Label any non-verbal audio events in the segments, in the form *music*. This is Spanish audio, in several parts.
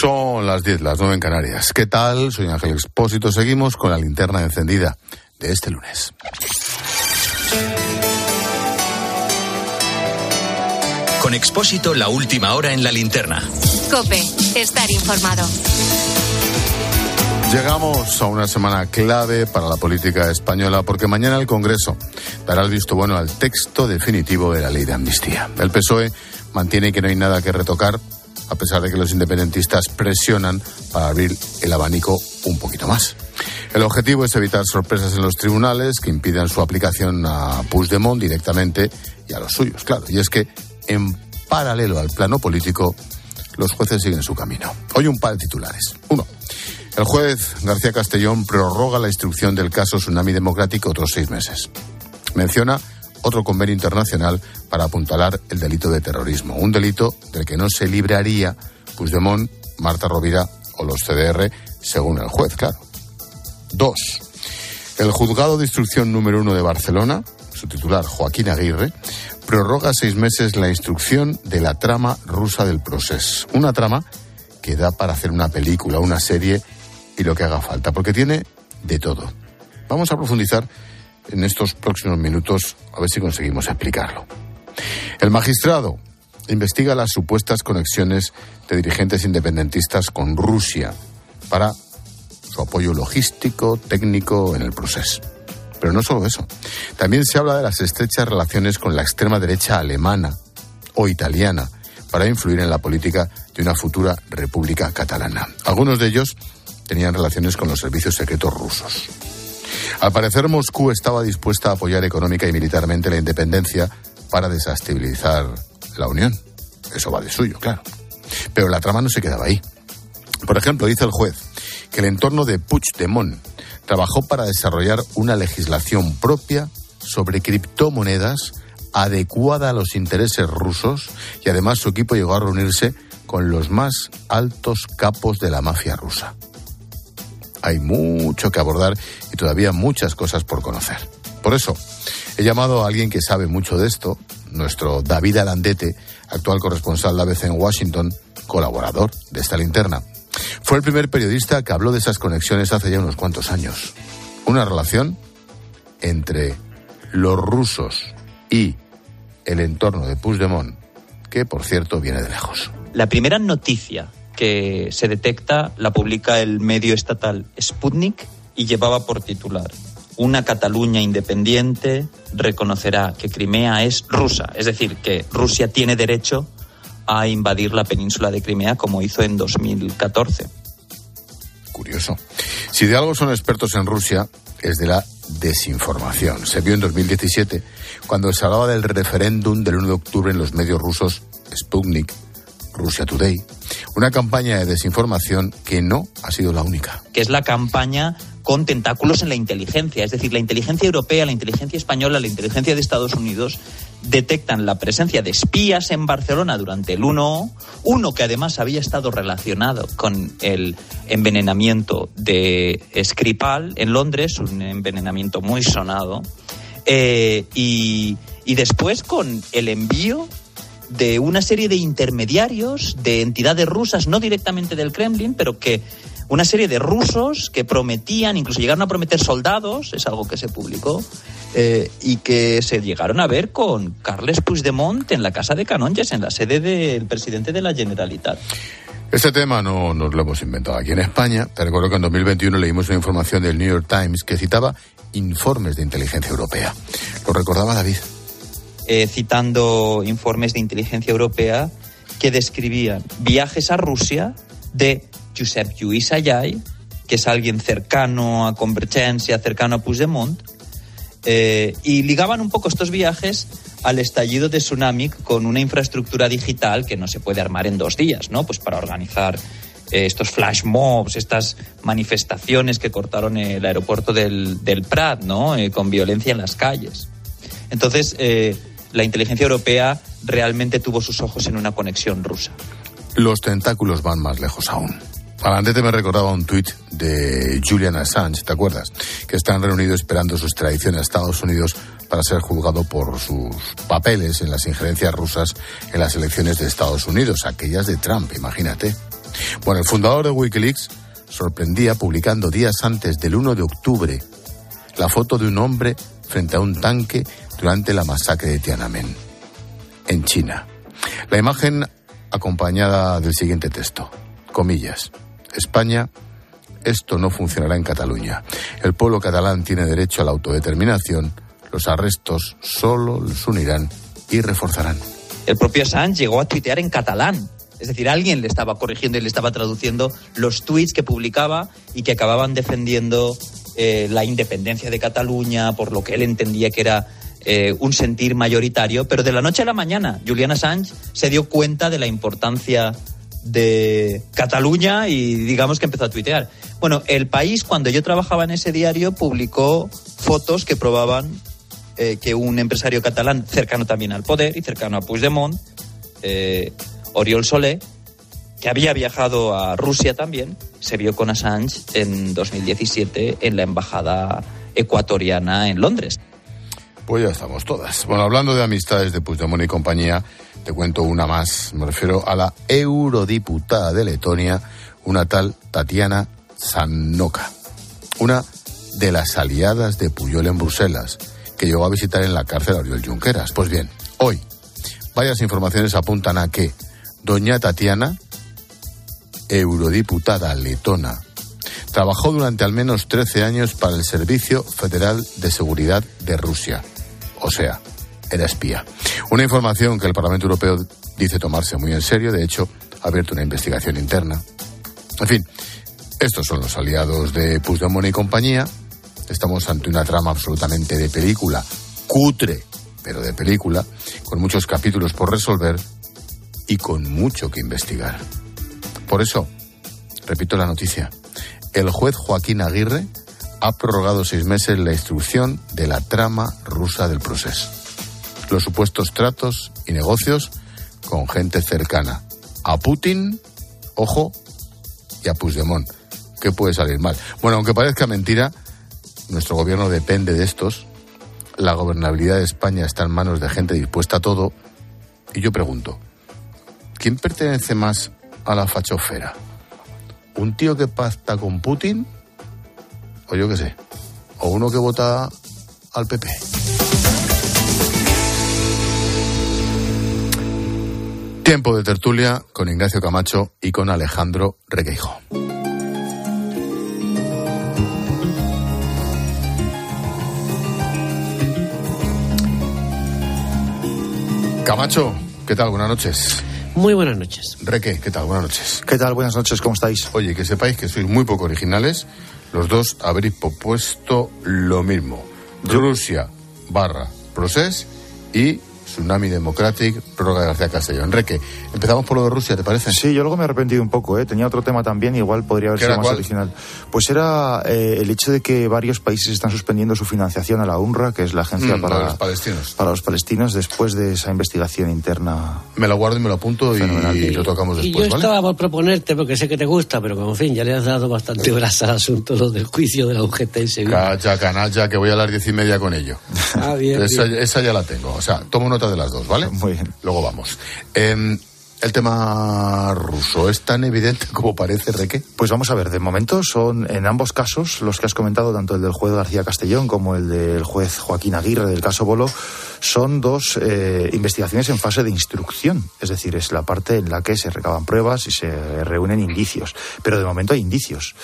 Son las 10, las 9 en Canarias. ¿Qué tal? Soy Ángel Expósito. Seguimos con la linterna encendida de este lunes. Con Expósito, la última hora en la linterna. Cope, estar informado. Llegamos a una semana clave para la política española porque mañana el Congreso dará el visto bueno al texto definitivo de la ley de amnistía. El PSOE mantiene que no hay nada que retocar a pesar de que los independentistas presionan para abrir el abanico un poquito más. El objetivo es evitar sorpresas en los tribunales que impidan su aplicación a Puigdemont directamente y a los suyos, claro. Y es que, en paralelo al plano político, los jueces siguen su camino. Hoy un par de titulares. Uno. El juez García Castellón prorroga la instrucción del caso Tsunami Democrático otros seis meses. Menciona otro convenio internacional para apuntalar el delito de terrorismo, un delito del que no se libraría Puigdemont, Marta Rovira o los CDR, según el juez, claro. Dos. El juzgado de instrucción número uno de Barcelona, su titular Joaquín Aguirre, prorroga seis meses la instrucción de la trama rusa del proceso. Una trama que da para hacer una película, una serie y lo que haga falta, porque tiene de todo. Vamos a profundizar en estos próximos minutos a ver si conseguimos explicarlo. El magistrado investiga las supuestas conexiones de dirigentes independentistas con Rusia para su apoyo logístico, técnico en el proceso. Pero no solo eso. También se habla de las estrechas relaciones con la extrema derecha alemana o italiana para influir en la política de una futura república catalana. Algunos de ellos tenían relaciones con los servicios secretos rusos. Al parecer, Moscú estaba dispuesta a apoyar económica y militarmente la independencia para desestabilizar la Unión. Eso va de suyo, claro. Pero la trama no se quedaba ahí. Por ejemplo, dice el juez que el entorno de Puigdemont trabajó para desarrollar una legislación propia sobre criptomonedas adecuada a los intereses rusos y además su equipo llegó a reunirse con los más altos capos de la mafia rusa. Hay mucho que abordar y todavía muchas cosas por conocer. Por eso, he llamado a alguien que sabe mucho de esto, nuestro David Alandete, actual corresponsal de ABC en Washington, colaborador de esta linterna. Fue el primer periodista que habló de esas conexiones hace ya unos cuantos años. Una relación entre los rusos y el entorno de Puigdemont, que por cierto viene de lejos. La primera noticia que se detecta la publica el medio estatal Sputnik y llevaba por titular una Cataluña independiente reconocerá que Crimea es rusa, es decir, que Rusia tiene derecho a invadir la península de Crimea como hizo en 2014. Curioso. Si de algo son expertos en Rusia, es de la desinformación. Se vio en 2017 cuando se hablaba del referéndum del 1 de octubre en los medios rusos Sputnik Russia Today, una campaña de desinformación que no ha sido la única. Que es la campaña con tentáculos en la inteligencia, es decir, la inteligencia europea, la inteligencia española, la inteligencia de Estados Unidos detectan la presencia de espías en Barcelona durante el 1, uno que además había estado relacionado con el envenenamiento de Skripal en Londres, un envenenamiento muy sonado, eh, y después con el envío de una serie de intermediarios, de entidades rusas, no directamente del Kremlin, pero que una serie de rusos que prometían, incluso llegaron a prometer soldados, es algo que se publicó, eh, y que se llegaron a ver con Carles Puigdemont en la casa de Canonges, en la sede del presidente de la Generalitat. Este tema no nos lo hemos inventado aquí en España. Te recuerdo que en 2021 leímos una información del New York Times que citaba informes de inteligencia europea. ¿Lo recordaba David? Eh, citando informes de inteligencia europea que describían viajes a Rusia de Josep Lluís Ayay, que es alguien cercano a Convergencia, cercano a Puigdemont, eh, y ligaban un poco estos viajes al estallido de Tsunami con una infraestructura digital que no se puede armar en dos días, ¿no? Pues para organizar eh, estos flash mobs, estas manifestaciones que cortaron el aeropuerto del, del Prat, ¿no? con violencia en las calles. Entonces, la inteligencia europea realmente tuvo sus ojos en una conexión rusa. Los tentáculos van más lejos aún. Alandete me recordaba un tuit de Julian Assange, ¿te acuerdas? Que están reunidos esperando su extradición a Estados Unidos para ser juzgado por sus papeles en las injerencias rusas en las elecciones de Estados Unidos, aquellas de Trump, imagínate. Bueno, el fundador de Wikileaks sorprendía publicando días antes del 1 de octubre la foto de un hombre frente a un tanque durante la masacre de Tiananmen, en China. La imagen acompañada del siguiente texto, comillas, España, esto no funcionará en Cataluña. El pueblo catalán tiene derecho a la autodeterminación, los arrestos solo los unirán y reforzarán. El propio Assange llegó a tuitear en catalán. Es decir, alguien le estaba corrigiendo y le estaba traduciendo los tweets que publicaba y que acababan defendiendo eh, la independencia de Cataluña, por lo que él entendía que era eh, un sentir mayoritario. Pero de la noche a la mañana, Julian Assange se dio cuenta de la importancia de Cataluña y digamos que empezó a tuitear. Bueno, El País, cuando yo trabajaba en ese diario, publicó fotos que probaban eh, que un empresario catalán cercano también al poder y cercano a Puigdemont, eh, Oriol Solé, que había viajado a Rusia también, se vio con Assange en 2017 en la embajada ecuatoriana en Londres. Pues ya estamos todas. Bueno, hablando de amistades de Puigdemont y compañía, te cuento una más. Me refiero a la eurodiputada de Letonia, una tal Tatiana Sanoka, una de las aliadas de Puyol en Bruselas que llegó a visitar en la cárcel a Oriol Junqueras. Pues bien, hoy varias informaciones apuntan a que doña Tatiana, eurodiputada letona, trabajó durante al menos 13 años para el Servicio Federal de Seguridad de Rusia. O sea, era espía. Una información que el Parlamento Europeo dice tomarse muy en serio, de hecho, ha abierto una investigación interna. En fin, estos son los aliados de Puigdemont y compañía, Estamos ante una trama absolutamente de película, cutre, pero de película, con muchos capítulos por resolver y con mucho que investigar. Por eso, repito la noticia, el juez Joaquín Aguirre ha prorrogado seis meses la instrucción de la trama rusa del proceso. Los supuestos tratos y negocios con gente cercana a Putin, ojo, y a Puigdemont. ¿Qué puede salir mal? Bueno, aunque parezca mentira, nuestro gobierno depende de estos. La gobernabilidad de España está en manos de gente dispuesta a todo. Y yo pregunto, ¿quién pertenece más a la fachofera? ¿Un tío que pacta con Putin? O yo qué sé. O uno que vota al PP. Tiempo de tertulia con Ignacio Camacho y con Alejandro Requeijo. Camacho, ¿qué tal? Buenas noches. Muy buenas noches. Reque, ¿qué tal? Buenas noches. ¿Qué tal? Buenas noches, ¿cómo estáis? Oye, que sepáis que sois muy poco originales. Los dos habréis propuesto lo mismo. Rusia barra Process y Tsunami Democratic, prórroga de García Castellón. Enrique, empezamos por lo de Rusia, ¿te parece? Sí, yo luego me he arrepentido un poco, ¿eh? tenía otro tema también, igual podría haber sido más original. Pues era eh, el hecho de que varios países están suspendiendo su financiación a la UNRWA, que es la agencia mm, para, los palestinos. Para los palestinos, después de esa investigación interna. Me lo guardo y me lo apunto y, lo tocamos después. Y yo estaba por proponerte, porque sé que te gusta, pero como en fin, ya le has dado bastante grasa al asunto lo del juicio de la UGT en Sevilla. Calla, canalla, que voy a las diez y media con ello. Ah, bien, esa, esa ya la tengo. O sea, tomo nota de las dos, ¿vale? Muy bien. Luego vamos. Em, el tema ruso es tan evidente *laughs* como parece, Reque. Pues vamos a ver, de momento son en ambos casos, los que has comentado, tanto el del juez García Castellón como el del juez Joaquín Aguirre del caso Bolo, son dos eh, investigaciones en fase de instrucción. Es decir, es la parte en la que se recaban pruebas y se reúnen indicios. Pero de momento hay indicios.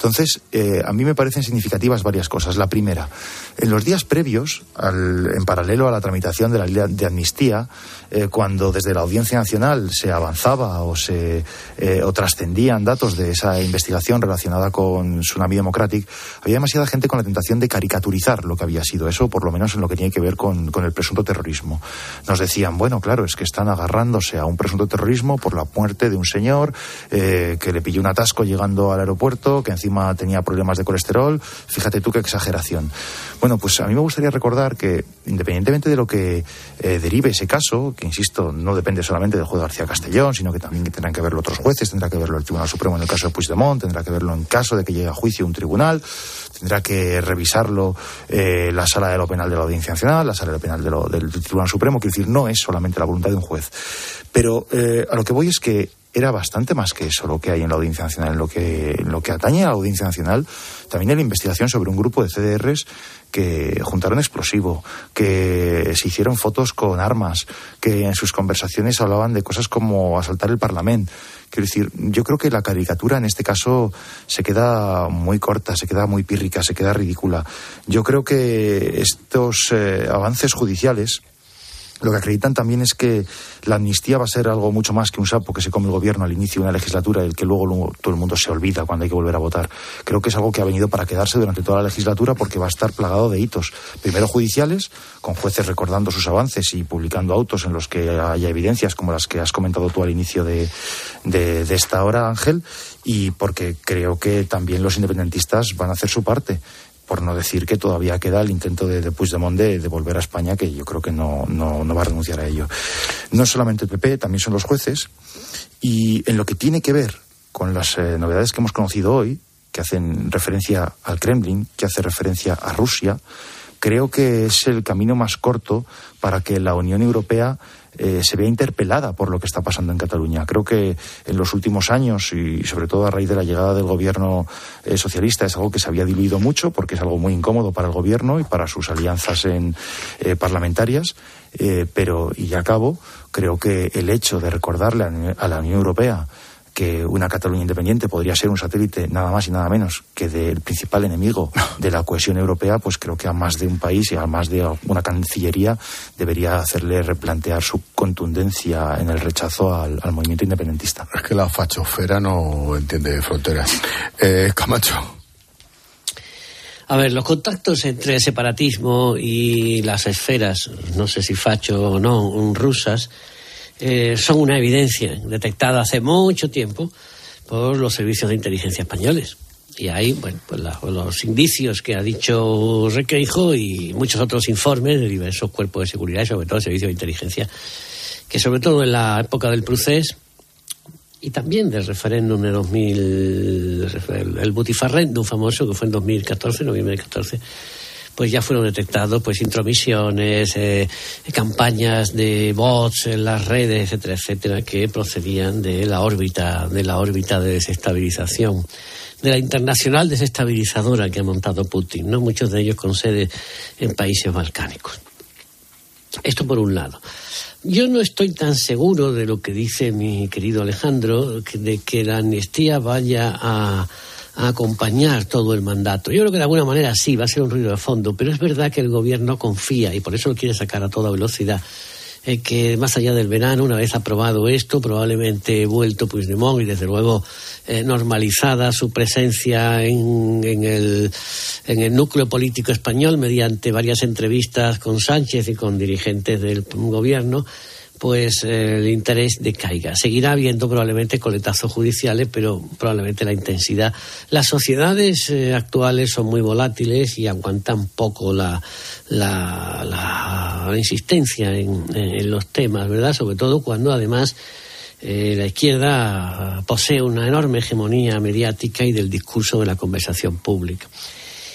Entonces, eh, a mí me parecen significativas varias cosas. La primera, en los días previos, en paralelo a la tramitación de la ley de amnistía, eh, cuando desde la Audiencia Nacional se avanzaba o se eh, o trascendían datos de esa investigación relacionada con Tsunami Democratic, había demasiada gente con la tentación de caricaturizar lo que había sido eso, por lo menos en lo que tiene que ver con, el presunto terrorismo. Nos decían, bueno, claro, es que están agarrándose a un presunto terrorismo por la muerte de un señor que le pilló un atasco llegando al aeropuerto, que encima tenía problemas de colesterol. Fíjate tú qué exageración. Bueno, pues a mí me gustaría recordar que, independientemente de lo que eh, derive ese caso, que insisto, no depende solamente del juez García Castellón, sino que también tendrán que verlo otros jueces, tendrá que verlo el Tribunal Supremo en el caso de Puigdemont, tendrá que verlo en caso de que llegue a juicio un tribunal, tendrá que revisarlo eh, la sala de lo penal de la Audiencia Nacional, la sala de lo penal del Tribunal Supremo, quiero decir, no es solamente la voluntad de un juez. Pero eh, a lo que voy es que era bastante más que eso lo que hay en la Audiencia Nacional. En lo que, en lo que atañe a la Audiencia Nacional, también hay la investigación sobre un grupo de CDRs que juntaron explosivo, que se hicieron fotos con armas, que en sus conversaciones hablaban de cosas como asaltar el Parlamento. Quiero decir, yo creo que la caricatura en este caso se queda muy corta, se queda muy pírrica, se queda ridícula. Yo creo que estos eh, avances judiciales lo que acreditan también es que la amnistía va a ser algo mucho más que un sapo que se come el gobierno al inicio de una legislatura, el que luego, todo el mundo se olvida cuando hay que volver a votar. Creo que es algo que ha venido para quedarse durante toda la legislatura porque va a estar plagado de hitos. Primero judiciales, con jueces recordando sus avances y publicando autos en los que haya evidencias como las que has comentado tú al inicio de, de esta hora, Ángel, y porque creo que también los independentistas van a hacer su parte por no decir que todavía queda el intento de, de Puigdemont de, volver a España, que yo creo que no, no, no va a renunciar a ello. No solamente el PP, también son los jueces. Y en lo que tiene que ver con las eh, novedades que hemos conocido hoy, que hacen referencia al Kremlin, que hace referencia a Rusia, creo que es el camino más corto para que la Unión Europea eh, se vea interpelada por lo que está pasando en Cataluña. Creo que en los últimos años y sobre todo a raíz de la llegada del gobierno eh, socialista es algo que se había diluido mucho porque es algo muy incómodo para el gobierno y para sus alianzas en, eh, parlamentarias. pero, y ya acabo, creo que el hecho de recordarle a la Unión Europea que una Cataluña independiente podría ser un satélite nada más y nada menos que del principal enemigo de la cohesión europea, pues creo que a más de un país y a más de una cancillería debería hacerle replantear su contundencia en el rechazo al, al movimiento independentista. Es que la fachofera no entiende fronteras. Eh, Camacho. A ver, los contactos entre separatismo y las esferas, no sé si facho o no, rusas, eh, son una evidencia detectada hace mucho tiempo por los servicios de inteligencia españoles. Y ahí, bueno, pues la, los indicios que ha dicho Requeijo y muchos otros informes de diversos cuerpos de seguridad y sobre todo el servicio de inteligencia, que sobre todo en la época del procés y también del referéndum de 2000, el Butifarrendum famoso que fue en 2014, noviembre de 2014, pues ya fueron detectados pues intromisiones, eh, campañas de bots en las redes, etcétera, etcétera, que procedían de la órbita, de la órbita de desestabilización de la internacional desestabilizadora que ha montado Putin, ¿no? Muchos de ellos con sede en países balcánicos. Esto por un lado. Yo no estoy tan seguro de lo que dice mi querido Alejandro, de que la amnistía vaya a a acompañar todo el mandato. Yo creo que de alguna manera sí, va a ser un ruido de fondo, pero es verdad que el gobierno confía y por eso lo quiere sacar a toda velocidad. Eh, que más allá del verano, una vez aprobado esto, probablemente vuelto Puigdemont y desde luego eh, normalizada su presencia en, en, el, en el núcleo político español mediante varias entrevistas con Sánchez y con dirigentes del gobierno, pues eh, el interés decaiga. Seguirá habiendo probablemente coletazos judiciales, pero probablemente la intensidad. Las sociedades eh, actuales son muy volátiles y aguantan poco la, la, insistencia en, en, los temas, ¿verdad? Sobre todo cuando además eh, la izquierda posee una enorme hegemonía mediática y del discurso de la conversación pública.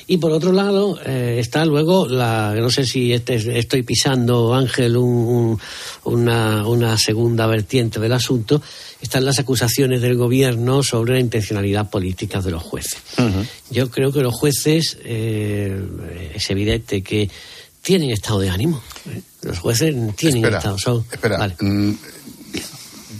Y por otro lado eh, está luego la, no sé si este, estoy pisando, Ángel, un, un, una, una, segunda vertiente del asunto, están las acusaciones del gobierno sobre la intencionalidad política de los jueces. Uh -huh. Yo creo que los jueces, eh, es evidente que tienen estado de ánimo. Los jueces tienen espera, estado. Son, espera, vale. mm,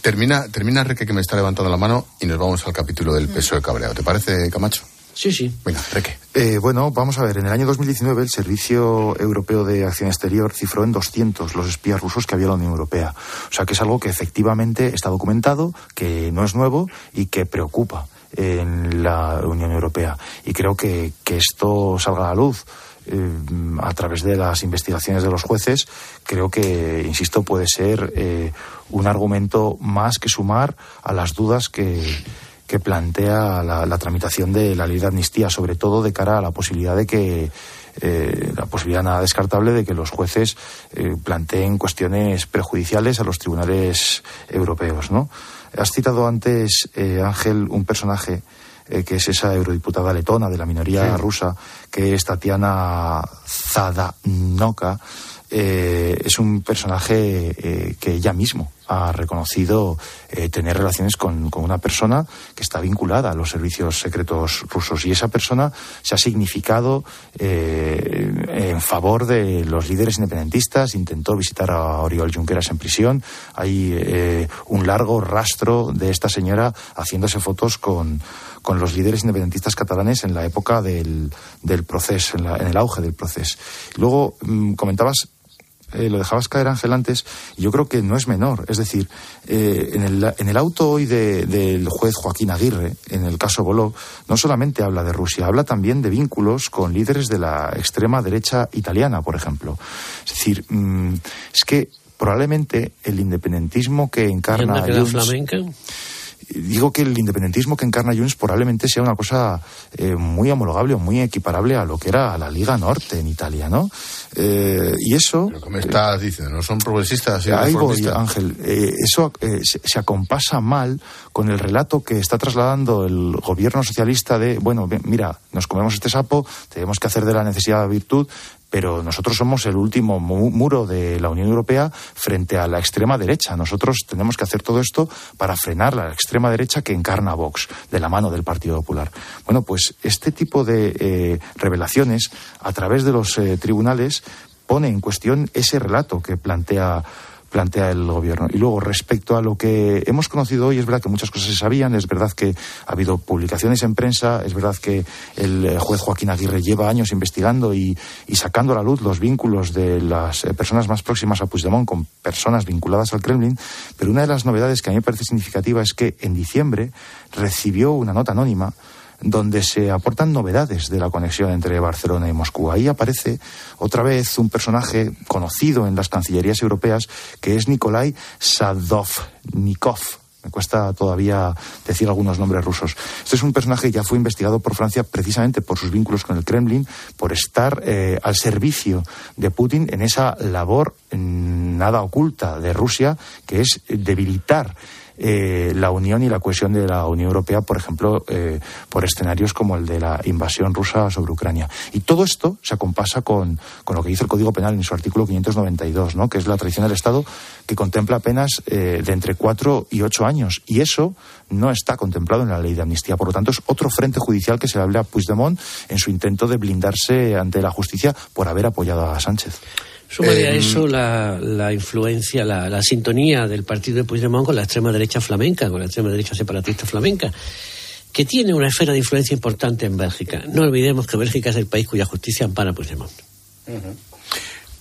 termina, termina Reque que me está levantando la mano y nos vamos al capítulo del peso de cabreado. ¿Te parece, Camacho? Sí, sí. Venga, Reque. Eh, bueno, vamos a ver. En el año 2019 el Servicio Europeo de Acción Exterior cifró en 200 los espías rusos que había en la Unión Europea. O sea que es algo que efectivamente está documentado, que no es nuevo y que preocupa en la Unión Europea. Y creo que, que esto salga a la luz eh, a través de las investigaciones de los jueces, creo que, insisto, puede ser eh, un argumento más que sumar a las dudas que que plantea la, la, tramitación de la ley de amnistía, sobre todo de cara a la posibilidad de que eh, la posibilidad nada descartable de que los jueces eh, planteen cuestiones prejudiciales a los tribunales europeos. ¿no? Has citado antes, eh, Ángel, un personaje eh, que es esa eurodiputada letona de la minoría sí. rusa, que es Tatiana Zadanoka es un personaje que ella mismo ha reconocido eh, tener relaciones con, una persona que está vinculada a los servicios secretos rusos. Y esa persona se ha significado en favor de los líderes independentistas, intentó visitar a Oriol Junqueras en prisión, hay un largo rastro de esta señora haciéndose fotos con, con los líderes independentistas catalanes en la época del, del proceso, en, en, el auge del proceso. Luego mm, comentabas eh, lo dejabas caer, Ángel, antes, y yo creo que no es menor. Es decir, eh, en, el, en, el, auto hoy del juez Joaquín Aguirre, en el caso Boló, no solamente habla de Rusia, habla también de vínculos con líderes de la extrema derecha italiana, por ejemplo. Es decir, mm, es que probablemente el independentismo que encarna... ¿Y flamenca? Digo que el independentismo que encarna Junts probablemente sea una cosa eh, muy homologable o muy equiparable a lo que era la Liga Norte en Italia, ¿no? Eh, y eso... Pero como estás diciendo, ¿no son progresistas? ahí voy, Ángel. Eh, eso se, se, acompasa mal con el relato que está trasladando el gobierno socialista de, bueno, mira, nos comemos este sapo, tenemos que hacer de la necesidad virtud, pero nosotros somos el último muro de la Unión Europea frente a la extrema derecha. Nosotros tenemos que hacer todo esto para frenar la extrema derecha que encarna Vox de la mano del Partido Popular. Bueno, pues este tipo de eh, revelaciones a través de los eh, tribunales pone en cuestión ese relato que plantea plantea el gobierno. Y luego, respecto a lo que hemos conocido hoy, es verdad que muchas cosas se sabían, es verdad que ha habido publicaciones en prensa, es verdad que el eh, juez Joaquín Aguirre lleva años investigando y, sacando a la luz los vínculos de las eh, personas más próximas a Puigdemont con personas vinculadas al Kremlin, pero una de las novedades que a mí me parece significativa es que en diciembre recibió una nota anónima donde se aportan novedades de la conexión entre Barcelona y Moscú. Ahí aparece otra vez un personaje conocido en las cancillerías europeas que es Nikolai Sadovnikov. Me cuesta todavía decir algunos nombres rusos. Este es un personaje que ya fue investigado por Francia precisamente por sus vínculos con el Kremlin, por estar eh, al servicio de Putin en esa labor mm, nada oculta de Rusia, que es debilitar eh, la unión y la cohesión de la Unión Europea, por ejemplo, eh, por escenarios como el de la invasión rusa sobre Ucrania. Y todo esto se acompasa con, con, lo que dice el Código Penal en su artículo 592, ¿no? que es la tradición del Estado que contempla penas eh, de entre cuatro y ocho años. Y eso no está contemplado en la ley de amnistía. Por lo tanto, es otro frente judicial que se le habla a Puigdemont en su intento de blindarse ante la justicia por haber apoyado a Sánchez. Sumaría a em, eso la, influencia, la, sintonía del partido de Puigdemont con la extrema derecha flamenca, con la extrema derecha separatista flamenca, que tiene una esfera de influencia importante en Bélgica. No olvidemos que Bélgica es el país cuya justicia ampara Puigdemont.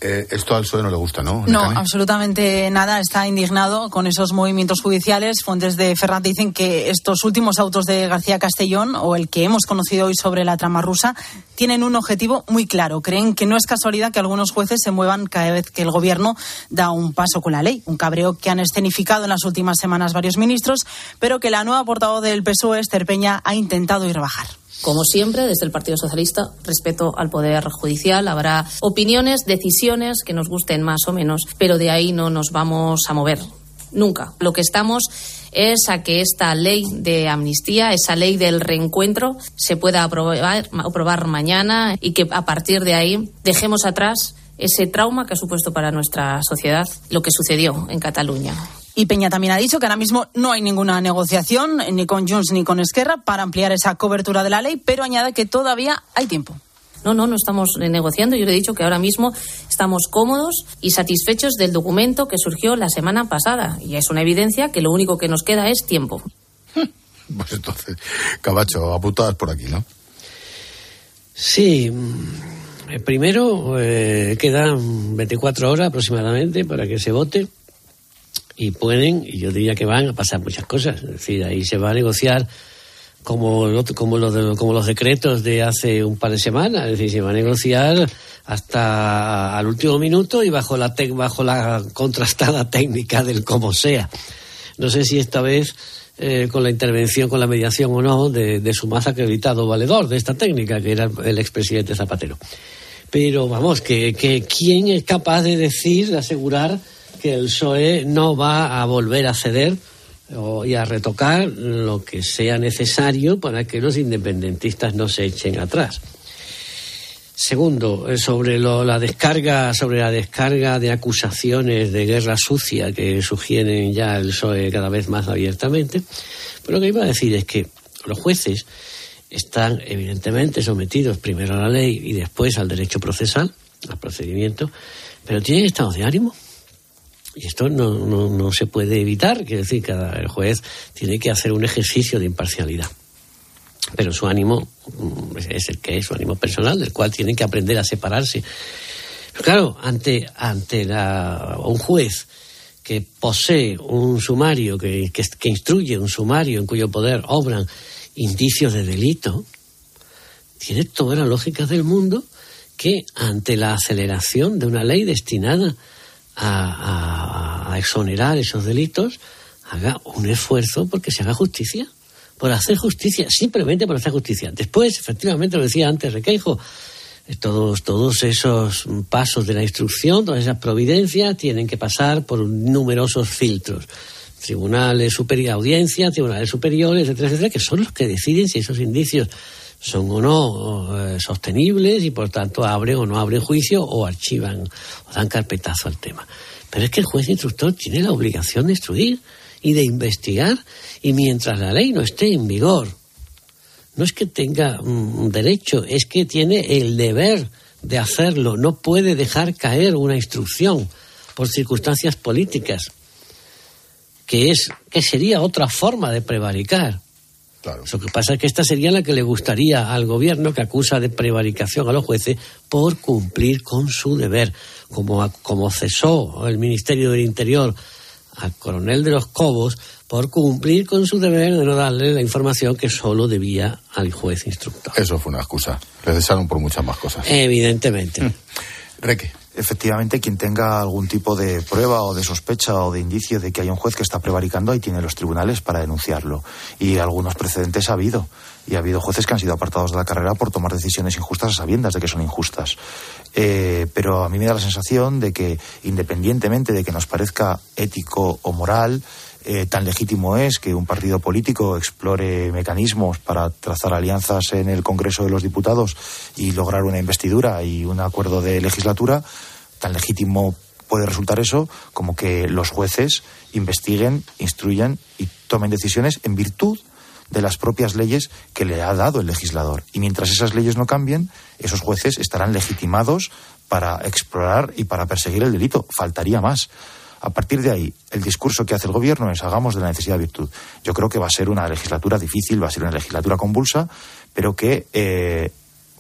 Eh, esto al PSOE no le gusta, ¿no? No, absolutamente nada. Está indignado con esos movimientos judiciales. Fuentes de Ferrat dicen que estos últimos autos de García Castellón, o el que hemos conocido hoy sobre la trama rusa, tienen un objetivo muy claro. Creen que no es casualidad que algunos jueces se muevan cada vez que el gobierno da un paso con la ley. Un cabreo que han escenificado en las últimas semanas varios ministros, pero que la nueva portavoz del PSOE, Esther Peña, ha intentado ir a bajar. Como siempre, desde el Partido Socialista, respeto al Poder Judicial. Habrá opiniones, decisiones que nos gusten más o menos, pero de ahí no nos vamos a mover. Nunca. Lo que estamos es a que esta ley de amnistía, esa ley del reencuentro, se pueda aprobar, aprobar mañana y que a partir de ahí dejemos atrás ese trauma que ha supuesto para nuestra sociedad lo que sucedió en Cataluña. Y Peña también ha dicho que ahora mismo no hay ninguna negociación ni con Junts ni con Esquerra para ampliar esa cobertura de la ley, pero añade que todavía hay tiempo. No, no, no estamos negociando. Yo le he dicho que ahora mismo estamos cómodos y satisfechos del documento que surgió la semana pasada. Y es una evidencia que lo único que nos queda es tiempo. *laughs* Pues entonces, Cabacho, apuntadas por aquí, ¿no? Sí. Mm, primero, eh, quedan 24 horas aproximadamente para que se vote y pueden, y yo diría que van a pasar muchas cosas. Es decir, ahí se va a negociar como, como, los, como los decretos de hace un par de semanas. Es decir, se va a negociar hasta al último minuto y bajo la, bajo la contrastada *laughs* técnica del como sea. No sé si esta vez eh, con la intervención, con la mediación o no de, su más acreditado valedor de esta técnica, que era el expresidente Zapatero. Pero vamos, que, que quién es capaz de decir, de asegurar que el PSOE no va a volver a ceder y a retocar lo que sea necesario para que los independentistas no se echen atrás. Segundo, eh, sobre lo, la descarga, sobre la descarga de acusaciones de guerra sucia que sugieren ya el PSOE cada vez más abiertamente. Pero lo que iba a decir es que los jueces están evidentemente sometidos primero a la ley y después al derecho procesal, al procedimiento, pero tienen estados de ánimo. Y esto no, no, no se puede evitar, quiere decir, cada juez tiene que hacer un ejercicio de imparcialidad pero su ánimo mm, es el que es, su ánimo personal, del cual tienen que aprender a separarse. Pero claro, ante, ante la, un juez que posee un sumario, que, que, que, instruye un sumario en cuyo poder obran indicios de delito, tiene toda la lógica del mundo que ante la aceleración de una ley destinada a, a, exonerar esos delitos, haga un esfuerzo porque se haga justicia por hacer justicia, simplemente por hacer justicia. Después, efectivamente, lo decía antes Requeijo, todos, todos esos pasos de la instrucción, todas esas providencias tienen que pasar por numerosos filtros. Tribunales superiores, audiencias, tribunales superiores, etcétera, etcétera, que son los que deciden si esos indicios son o no eh, sostenibles y por tanto abren o no abren juicio o archivan o dan carpetazo al tema. Pero es que el juez instructor tiene la obligación de instruir y de investigar y mientras la ley no esté en vigor, no es que tenga un derecho, es que tiene el deber de hacerlo, no puede dejar caer una instrucción por circunstancias políticas, que es que sería otra forma de prevaricar. Claro. Lo que pasa es que esta sería la que le gustaría al gobierno que acusa de prevaricación a los jueces por cumplir con su deber, como, como cesó el Ministerio del Interior al coronel de los Cobos por cumplir con su deber de no darle la información que solo debía al juez instructor. Eso fue una excusa. Le cesaron por muchas más cosas. Evidentemente. Mm. *laughs* Reque. Efectivamente, quien tenga algún tipo de prueba o de sospecha o de indicio de que hay un juez que está prevaricando, ahí tiene los tribunales para denunciarlo. Y algunos precedentes ha habido. Y ha habido jueces que han sido apartados de la carrera por tomar decisiones injustas a sabiendas de que son injustas. Eh, pero a mí me da la sensación de que, independientemente de que nos parezca ético o moral, eh, tan legítimo es que un partido político explore mecanismos para trazar alianzas en el Congreso de los Diputados y lograr una investidura y un acuerdo de legislatura, tan legítimo puede resultar eso como que los jueces investiguen, instruyan y tomen decisiones en virtud de las propias leyes que le ha dado el legislador. Y mientras esas leyes no cambien, esos jueces estarán legitimados para explorar y para perseguir el delito. Faltaría más. A partir de ahí, el discurso que hace el gobierno es hagamos de la necesidad virtud. Yo creo que va a ser una legislatura difícil, va a ser una legislatura convulsa, pero que eh,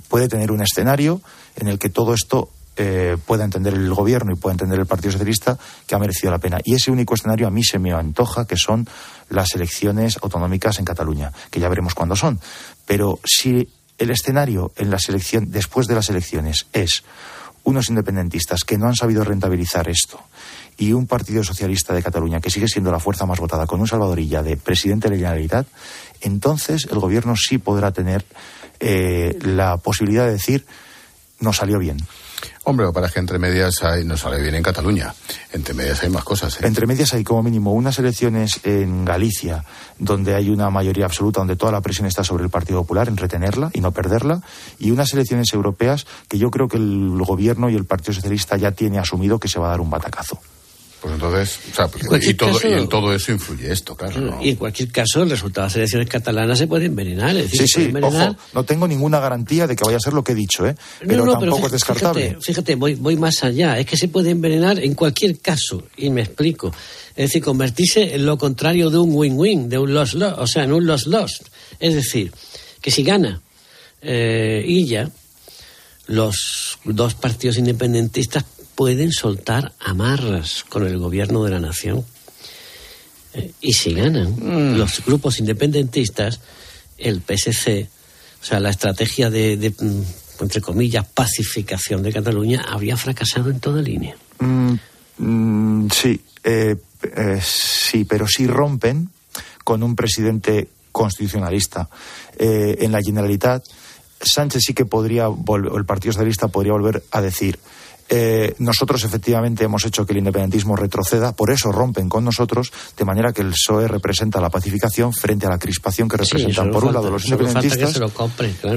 puede tener un escenario en el que todo esto eh, pueda entender el gobierno y pueda entender el Partido Socialista que ha merecido la pena. Y ese único escenario a mí se me antoja que son las elecciones autonómicas en Cataluña, que ya veremos cuándo son. Pero si el escenario en la selección, después de las elecciones es unos independentistas que no han sabido rentabilizar esto y un Partido Socialista de Cataluña que sigue siendo la fuerza más votada con un Salvadorilla de presidente de la Generalitat, entonces el gobierno sí podrá tener eh, la posibilidad de decir no salió bien. Hombre, para que entre medias hay, no sale bien en Cataluña. Entre medias hay más cosas. ¿eh? Entre medias hay como mínimo unas elecciones en Galicia, donde hay una mayoría absoluta, donde toda la presión está sobre el Partido Popular en retenerla y no perderla, y unas elecciones europeas que yo creo que el gobierno y el Partido Socialista ya tiene asumido que se va a dar un batacazo. Pues entonces, o sea, y, todo, caso, y, en todo eso influye esto, claro. ¿no? Y en cualquier caso, el resultado de las elecciones catalanas se puede envenenar. Es decir, sí, sí, envenenar... ojo, no tengo ninguna garantía de que vaya a ser lo que he dicho, ¿eh? Pero no, no, tampoco pero es descartable. Fíjate, fíjate voy, voy más allá. Es que se puede envenenar en cualquier caso, y me explico. Es decir, convertirse en lo contrario de un win-win, de un loss-loss, o sea, en un loss-loss. Es decir, que si gana eh, Illa, los dos partidos independentistas pueden soltar amarras con el gobierno de la nación. Eh, y si ganan mm. los grupos independentistas, el PSC, o sea, la estrategia de, de, entre comillas, pacificación de Cataluña habría fracasado en toda línea. Mm, mm, sí, eh, eh, sí, pero si rompen con un presidente constitucionalista en la Generalitat, Sánchez sí que podría, el Partido Socialista podría volver a decir Eh, nosotros efectivamente hemos hecho que el independentismo retroceda, por eso rompen con nosotros, de manera que el PSOE representa la pacificación frente a la crispación que representan por un lado los independentistas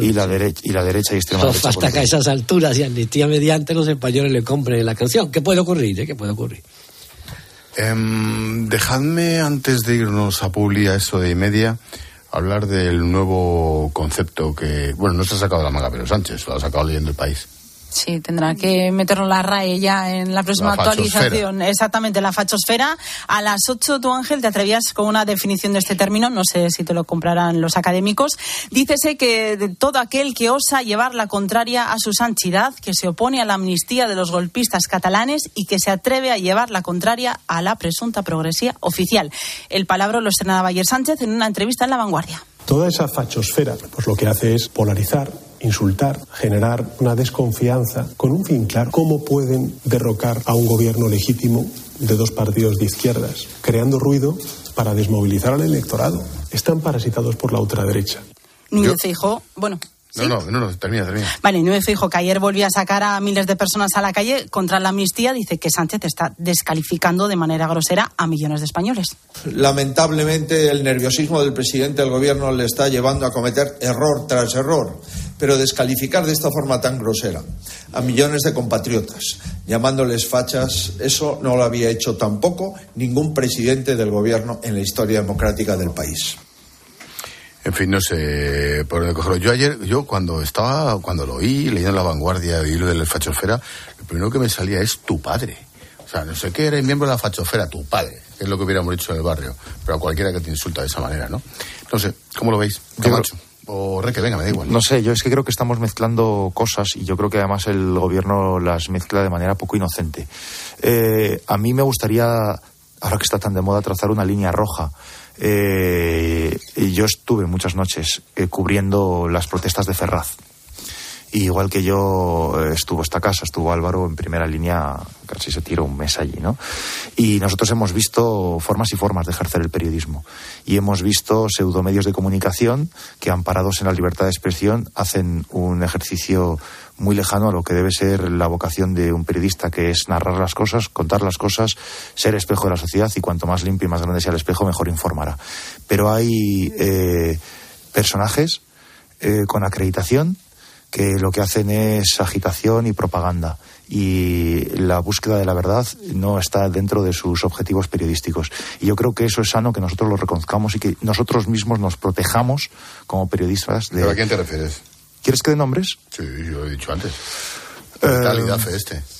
y, la derecha, y la derecha y extrema derecha. Hasta que a esas alturas y amnistía mediante los españoles le compren la canción. ¿Qué puede ocurrir? Eh? ¿Qué puede ocurrir? Em, dejadme antes de irnos a Publi a eso de media hablar del nuevo concepto que, bueno, no se ha sacado de la manga pero Sánchez, lo ha sacado leyendo el país. Sí, tendrá que meterlo la RAE ya en la próxima actualización. Exactamente, la fachosfera. A las 8, tú, Ángel, te atrevías con una definición de este término. No sé si te lo comprarán los académicos. Dícese que de todo aquel que osa llevar la contraria a su santidad, que se opone a la amnistía de los golpistas catalanes y que se atreve a llevar la contraria a la presunta progresía oficial. El palabra lo estrenaba ayer Sánchez en una entrevista en La Vanguardia. Toda esa fachosfera, pues lo que hace es polarizar, insultar, generar una desconfianza con un fin claro. ¿Cómo pueden derrocar a un gobierno legítimo de dos partidos de izquierdas, creando ruido para desmovilizar al electorado? Están parasitados por la ultraderecha. Núñez Feijóo, bueno, no, no, no, termina, termina. Vale, Núñez dijo que ayer volvió a sacar a miles de personas a la calle contra la amnistía. Dice que Sánchez está descalificando de manera grosera a millones de españoles. Lamentablemente, el nerviosismo del presidente del gobierno le está llevando a cometer error tras error. Pero descalificar de esta forma tan grosera a millones de compatriotas, llamándoles fachas, eso no lo había hecho tampoco ningún presidente del gobierno en la historia democrática del país. En fin, no sé por dónde cogerlo. Yo ayer, yo cuando estaba, cuando lo oí, leyendo La Vanguardia y lo de la fachosfera, lo primero que me salía es tu padre. O sea, no sé qué eres miembro de la fachosfera, tu padre, que es lo que hubiéramos dicho en el barrio. Pero a cualquiera que te insulta de esa manera, ¿no? No sé, ¿cómo lo veis? Camacho. O Reque, venga, me da igual. No sé, yo es que creo que estamos mezclando cosas y yo creo que además el gobierno las mezcla de manera poco inocente. Eh, a mí me gustaría, ahora que está tan de moda, trazar una línea roja eh, yo estuve muchas noches eh, cubriendo las protestas de Ferraz. Y igual que yo eh, estuvo esta casa, estuvo Álvaro en primera línea, casi se tiró un mes allí, ¿no? Y nosotros hemos visto formas y formas de ejercer el periodismo. Y hemos visto pseudomedios de comunicación que, amparados en la libertad de expresión, hacen un ejercicio muy lejano a lo que debe ser la vocación de un periodista, que es narrar las cosas, contar las cosas, ser espejo de la sociedad y cuanto más limpio y más grande sea el espejo, mejor informará. Pero hay eh, personajes eh, con acreditación que lo que hacen es agitación y propaganda y la búsqueda de la verdad no está dentro de sus objetivos periodísticos. Y yo creo que eso es sano que nosotros lo reconozcamos y que nosotros mismos nos protejamos como periodistas de... ¿Pero a quién te refieres? ¿Quieres que dé nombres? Sí, yo he dicho antes. El eh... este.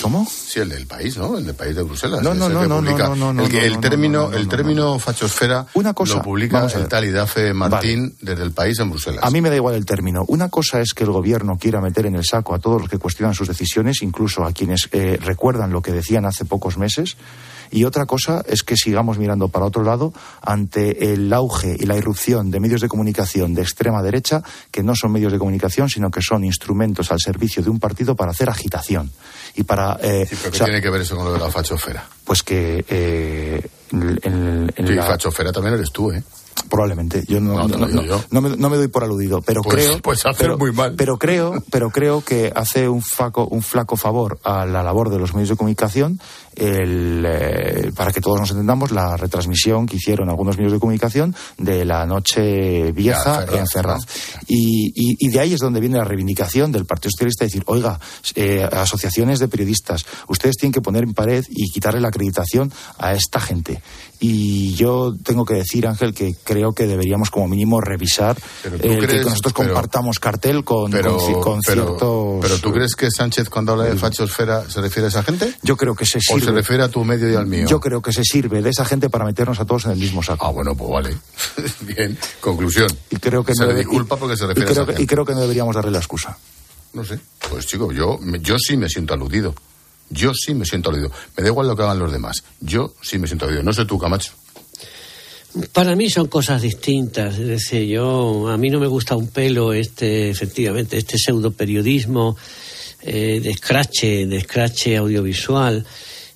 ¿Cómo? Sí, el del país, ¿no? El del país de Bruselas. No, no, no, no, no, no, El, el término, el término fachosfera Una cosa, lo publica el tal Idafe Martín desde el país en Bruselas. A mí me da igual el término. Una cosa es que el gobierno quiera meter en el saco a todos los que cuestionan sus decisiones, incluso a quienes eh, recuerdan lo que decían hace pocos meses. Y otra cosa es que sigamos mirando para otro lado ante el auge y la irrupción de medios de comunicación de extrema derecha, que no son medios de comunicación, sino que son instrumentos al servicio de un partido para hacer agitación. Y para. Eh, sí, pero ¿qué tiene que ver eso con lo de la fachofera? Pues que. Eh, en, en sí, la... fachofera también eres tú, ¿eh? Probablemente, yo no, no, no, no, me, no, me, doy por aludido, pero pues, creo, pues hace pero, muy mal. pero creo, pero creo que hace un flaco, un flaco favor a la labor de los medios de comunicación el, eh, para que todos nos entendamos la retransmisión que hicieron algunos medios de comunicación de la noche vieja ya, en Ferraz. Y, y, y, de ahí es donde viene la reivindicación del Partido Socialista, decir, oiga, eh, asociaciones de periodistas, ustedes tienen que poner en pared y quitarle la acreditación a esta gente. Y yo tengo que decir, Ángel, que creo que deberíamos como mínimo revisar el crees, que nosotros pero, compartamos cartel con, pero, con, con pero, ciertos... ¿Pero tú crees que Sánchez cuando habla de fachosfera se refiere a esa gente? Yo creo que se sirve... ¿O se refiere a tu medio y al mío? Yo creo que se sirve de esa gente para meternos a todos en el mismo saco. Ah, bueno, pues vale. *laughs* Bien, conclusión. Y creo que se no le disculpa porque se refiere y creo, a esa gente. Y creo que no deberíamos darle la excusa. No sé. Pues chico, yo, yo sí me siento aludido. Yo sí me siento aludido. Me da igual lo que hagan los demás. Yo sí me siento aludido. No sé tú, Camacho. Para mí son cosas distintas. Es decir, yo a mí no me gusta un pelo este, efectivamente, este pseudo periodismo eh, de escrache, de escrache audiovisual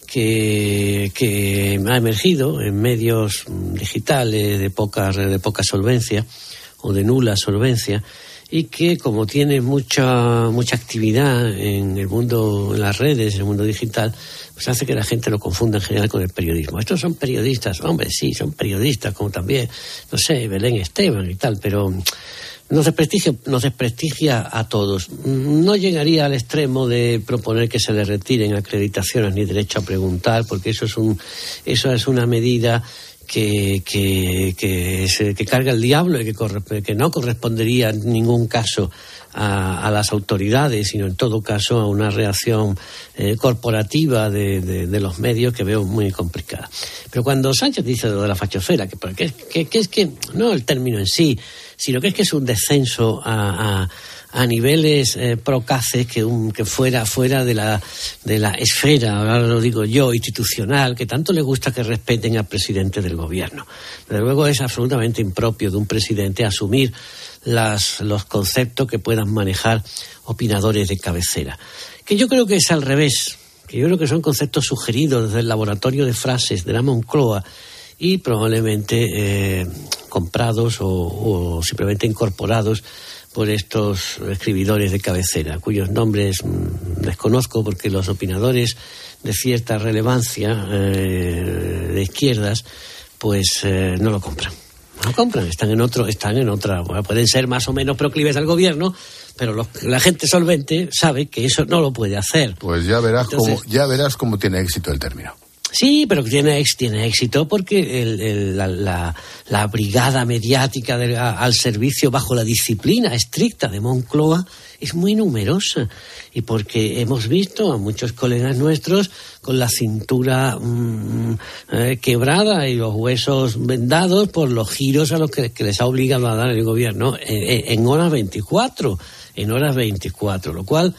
que, que ha emergido en medios digitales de poca, de poca solvencia o de nula solvencia y que como tiene mucha mucha actividad en el mundo en las redes en el mundo digital pues hace que la gente lo confunda en general con el periodismo estos son periodistas hombre sí son periodistas como también no sé Belén Esteban y tal pero nos desprestigia, nos desprestigia a todos. No llegaría al extremo de proponer que se le retiren acreditaciones ni derecho a preguntar, porque eso es, un, eso es una medida que, que, que, carga el diablo y que, que no correspondería en ningún caso a, las autoridades, sino en todo caso a una reacción eh, corporativa de, de, los medios que veo muy complicada. Pero cuando Sánchez dice lo de la fachosfera, que, que, que es que no el término en sí, sino que es que es un descenso a, a, niveles eh, procaces que, un, que fuera, fuera de, la, de la esfera, ahora lo digo yo, institucional, que tanto le gusta que respeten al presidente del gobierno. Desde luego es absolutamente impropio de un presidente asumir las, los conceptos que puedan manejar opinadores de cabecera. Que yo creo que es al revés, que yo creo que son conceptos sugeridos desde el laboratorio de frases de la Moncloa y probablemente eh, comprados o, simplemente incorporados por estos escribidores de cabecera, cuyos nombres mm, desconozco porque los opinadores de cierta relevancia eh, de izquierdas pues eh, no lo compran. No lo compran, están en otro, están en otra, pueden ser más o menos proclives al gobierno, pero la gente solvente sabe que eso no lo puede hacer. Pues ya verás cómo, ya verás cómo tiene éxito el término. Sí, pero tiene, tiene éxito porque la, brigada mediática al servicio bajo la disciplina estricta de Moncloa es muy numerosa. Y porque hemos visto a muchos colegas nuestros con la cintura mm, eh, quebrada y los huesos vendados por los giros a los que, les ha obligado a dar el gobierno en, en horas 24, en horas 24, lo cual,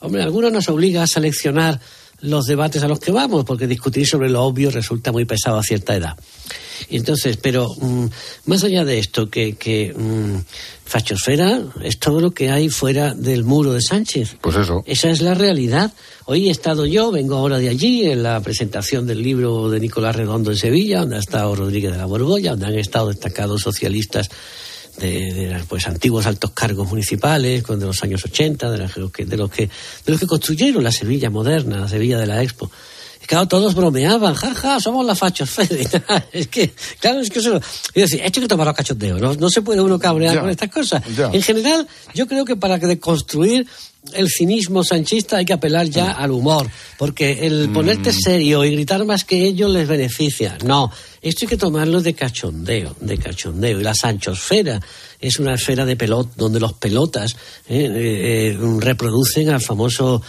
hombre, algunos nos obliga a seleccionar los debates a los que vamos, porque discutir sobre lo obvio resulta muy pesado a cierta edad. Y entonces, pero mm, más allá de esto, que, que mm, fachosfera es todo lo que hay fuera del muro de Sánchez. Pues eso. Esa es la realidad. Hoy he estado yo, vengo ahora de allí, en la presentación del libro de Nicolás Redondo en Sevilla, donde ha estado Rodríguez de la Borgoya, donde han estado destacados socialistas de, pues antiguos altos cargos municipales de los años 80, de los que, de los que, de los que construyeron la Sevilla moderna, la Sevilla de la Expo. Y claro, todos bromeaban, jaja, somos la fachos *laughs* es que, claro, es que eso, es decir, esto hay que tomarlo cachondeo, ¿no? no se puede uno cabrear con estas cosas. En general, yo creo que para deconstruir el cinismo sanchista hay que apelar ya al humor, porque el mm. ponerte serio y gritar más que ellos les beneficia. No, esto hay que tomarlo de cachondeo, de cachondeo. Y la sanchosfera es una esfera de pelot, donde los pelotas eh, eh, eh, reproducen al famoso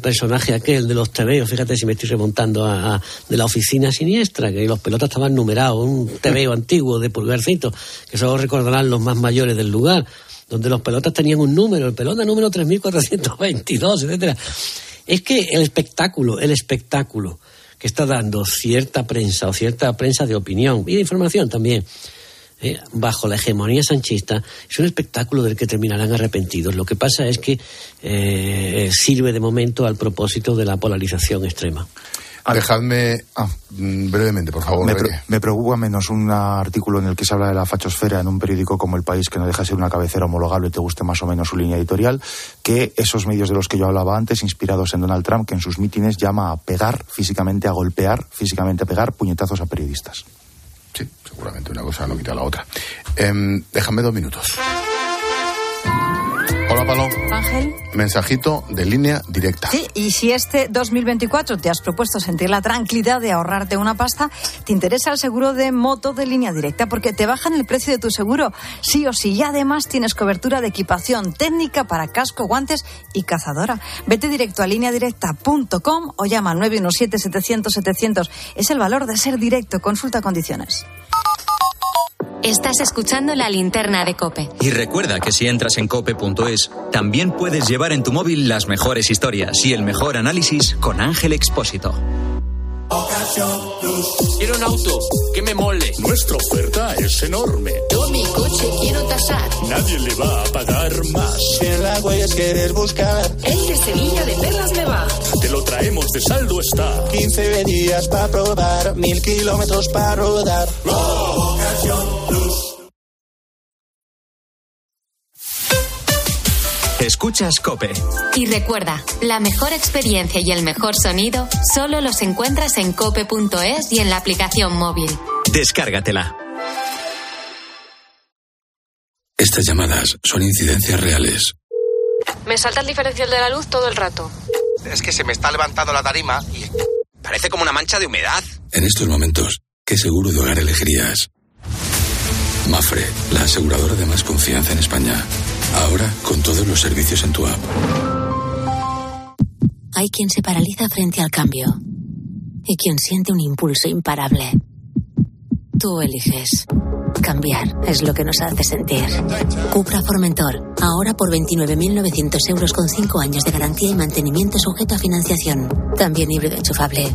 personaje aquel de los tebeos. Fíjate si me estoy remontando a, de la oficina siniestra, que los pelotas estaban numerados, un tebeo *laughs* antiguo de pulgarcito, que solo recordarán los más mayores del lugar donde los pelotas tenían un número, el pelota número 3422, etcétera. Es que el espectáculo, el espectáculo que está dando cierta prensa o cierta prensa de opinión y de información también, eh, bajo la hegemonía sanchista, es un espectáculo del que terminarán arrepentidos. Lo que pasa es que eh, sirve de momento al propósito de la polarización extrema. Dejadme ah, brevemente, por favor. Me, preocupa menos un artículo en el que se habla de la fachosfera en un periódico como El País, que no deja de ser una cabecera homologable y te guste más o menos su línea editorial, que esos medios de los que yo hablaba antes, inspirados en Donald Trump, que en sus mítines llama a pegar físicamente, a golpear físicamente, a pegar puñetazos a periodistas. Sí, seguramente una cosa no quita la otra. Em, déjame dos minutos. Palo. Ángel. Mensajito de línea directa. Sí, y si este 2024 te has propuesto sentir la tranquilidad de ahorrarte una pasta, te interesa el seguro de moto de línea directa porque te bajan el precio de tu seguro, sí o sí. Y además tienes cobertura de equipación técnica para casco, guantes y cazadora. Vete directo a lineadirecta.com o llama al 917-700-700. Es el valor de ser directo. Consulta condiciones. Estás escuchando la linterna de Cope. Y recuerda que si entras en cope.es, también puedes llevar en tu móvil las mejores historias y el mejor análisis con Ángel Expósito. Quiero un auto que me mole. Nuestra oferta es enorme. Yo mi coche quiero tasar. Nadie le va a pagar más. Si en la huellas quieres buscar. El de Sevilla de Perlas me va. Te lo traemos de saldo está. 15 días para probar, mil kilómetros para rodar. Escuchas Cope. Y recuerda, la mejor experiencia y el mejor sonido solo los encuentras en cope.es y en la aplicación móvil. Descárgatela. Estas llamadas son incidencias reales. Me salta el diferencial de la luz todo el rato. Es que se me está levantando la tarima y parece como una mancha de humedad. En estos momentos, ¿qué seguro de hogar elegirías? Mafre, la aseguradora de más confianza en España. Ahora con todos los servicios en tu app. Hay quien se paraliza frente al cambio y quien siente un impulso imparable. Tú eliges. Cambiar es lo que nos hace sentir. Cupra Formentor. Ahora por 29.900 euros con 5 años de garantía y mantenimiento sujeto a financiación. También híbrido enchufable.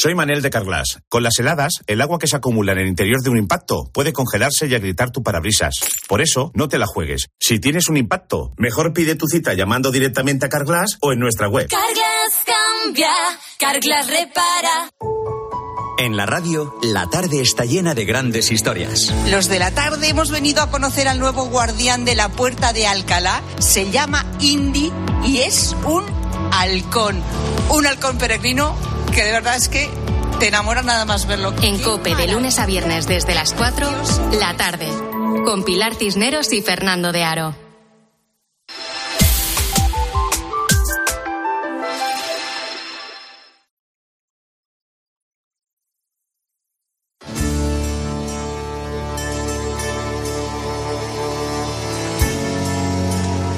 Soy Manel de Carglass. Con las heladas, el agua que se acumula en el interior de un impacto puede congelarse y agrietar tu parabrisas. Por eso, no te la juegues. Si tienes un impacto, mejor pide tu cita llamando directamente a Carglass o en nuestra web. Carglass cambia, Carglass repara. En la radio, la tarde está llena de grandes historias. Los de la tarde hemos venido a conocer al nuevo guardián de la puerta de Alcalá. Se llama Indy y es un halcón. Un halcón peregrino que de verdad es que te enamora nada más verlo. En Cope, de lunes a viernes desde las 4, la tarde. Con Pilar Cisneros y Fernando de Aro.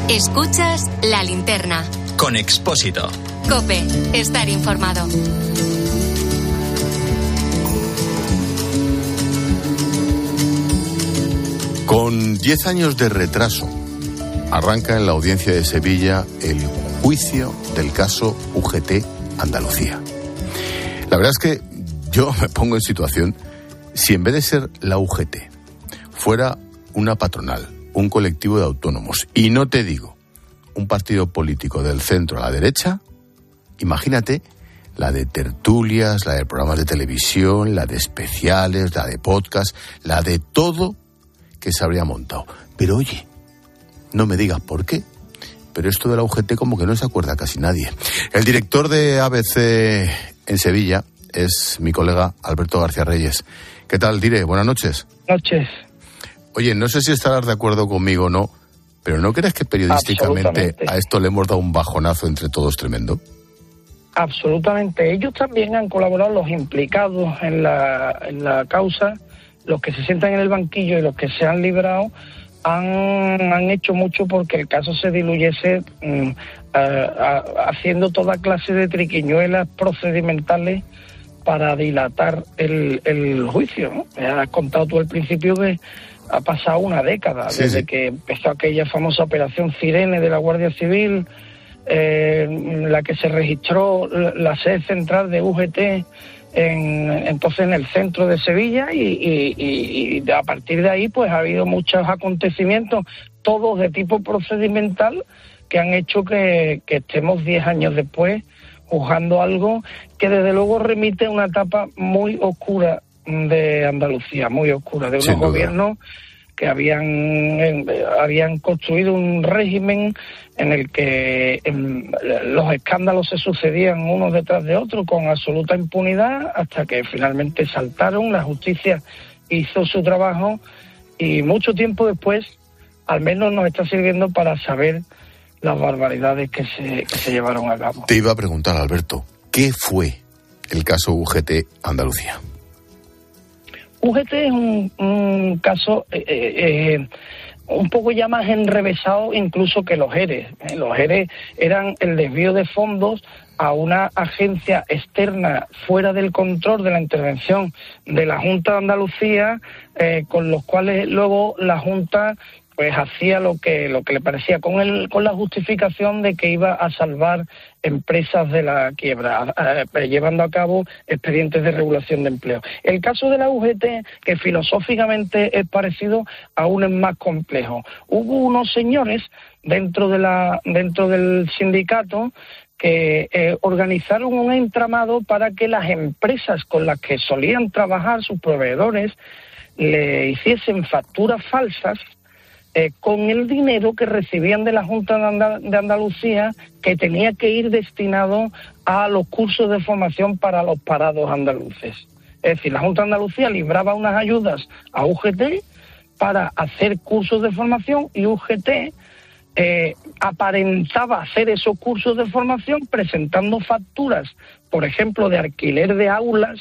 Escuchas la linterna. Con Expósito. Cope, estar informado. Con 10 años de retraso, arranca en la audiencia de Sevilla el juicio del caso UGT Andalucía. La verdad es que yo *laughs* me pongo en situación si en vez de ser la UGT fuera una patronal, un colectivo de autónomos, y no te digo un partido político del centro a la derecha, imagínate la de tertulias, la de programas de televisión, la de especiales, la de podcast, la de todo que se habría montado. Pero oye, no me digas por qué, pero esto de la UGT como que no se acuerda casi nadie. El director de ABC en Sevilla es mi colega Alberto García Reyes. ¿Qué tal, Dire? Buenas noches. Noches. Oye, no sé si estarás de acuerdo conmigo o no, pero ¿no crees que periodísticamente a esto le hemos dado un bajonazo entre todos tremendo? Absolutamente. Ellos también han colaborado, los implicados en la, en la causa, los que se sientan en el banquillo y los que se han librado, han, han hecho mucho porque el caso se diluyese mm, a- a- haciendo toda clase de triquiñuelas procedimentales para dilatar el, el juicio. ¿no? Has contado tú al principio que ha pasado una década Sí, desde sí. que empezó aquella famosa operación Cirene de la Guardia Civil, eh, la que se registró la, la sede central de UGT en, entonces en el centro de Sevilla y, y- y- y a partir de ahí pues ha habido muchos acontecimientos, todos de tipo procedimental, que han hecho que, que estemos 10 años después juzgando algo que desde luego remite a una etapa muy oscura de Andalucía, muy oscura, de unos gobiernos que habían, eh, habían construido un régimen en el que los escándalos se sucedían unos detrás de otros con absoluta impunidad hasta que finalmente saltaron, la justicia hizo su trabajo y mucho tiempo después al menos nos está sirviendo para saber las barbaridades que se, que se llevaron a cabo. Te iba a preguntar, Alberto, ¿qué fue el caso UGT Andalucía? UGT es un, caso eh, eh, eh, un poco ya más enrevesado incluso que los ERE. ¿eh? Los ERE eran el desvío de fondos a una agencia externa fuera del control de la intervención de la Junta de Andalucía, con los cuales luego la Junta pues hacía lo que lo que le parecía con el con la justificación de que iba a salvar empresas de la quiebra, eh, llevando a cabo expedientes de regulación de empleo. El caso de la UGT, que filosóficamente es parecido, aún es más complejo. Hubo unos señores dentro de la dentro del sindicato que eh, organizaron un entramado para que las empresas con las que solían trabajar sus proveedores le hiciesen facturas falsas eh, con el dinero que recibían de la Junta de, Andalucía que tenía que ir destinado a los cursos de formación para los parados andaluces. Es decir, la Junta de Andalucía libraba unas ayudas a UGT para hacer cursos de formación y UGT eh, aparentaba hacer esos cursos de formación presentando facturas, por ejemplo, de alquiler de aulas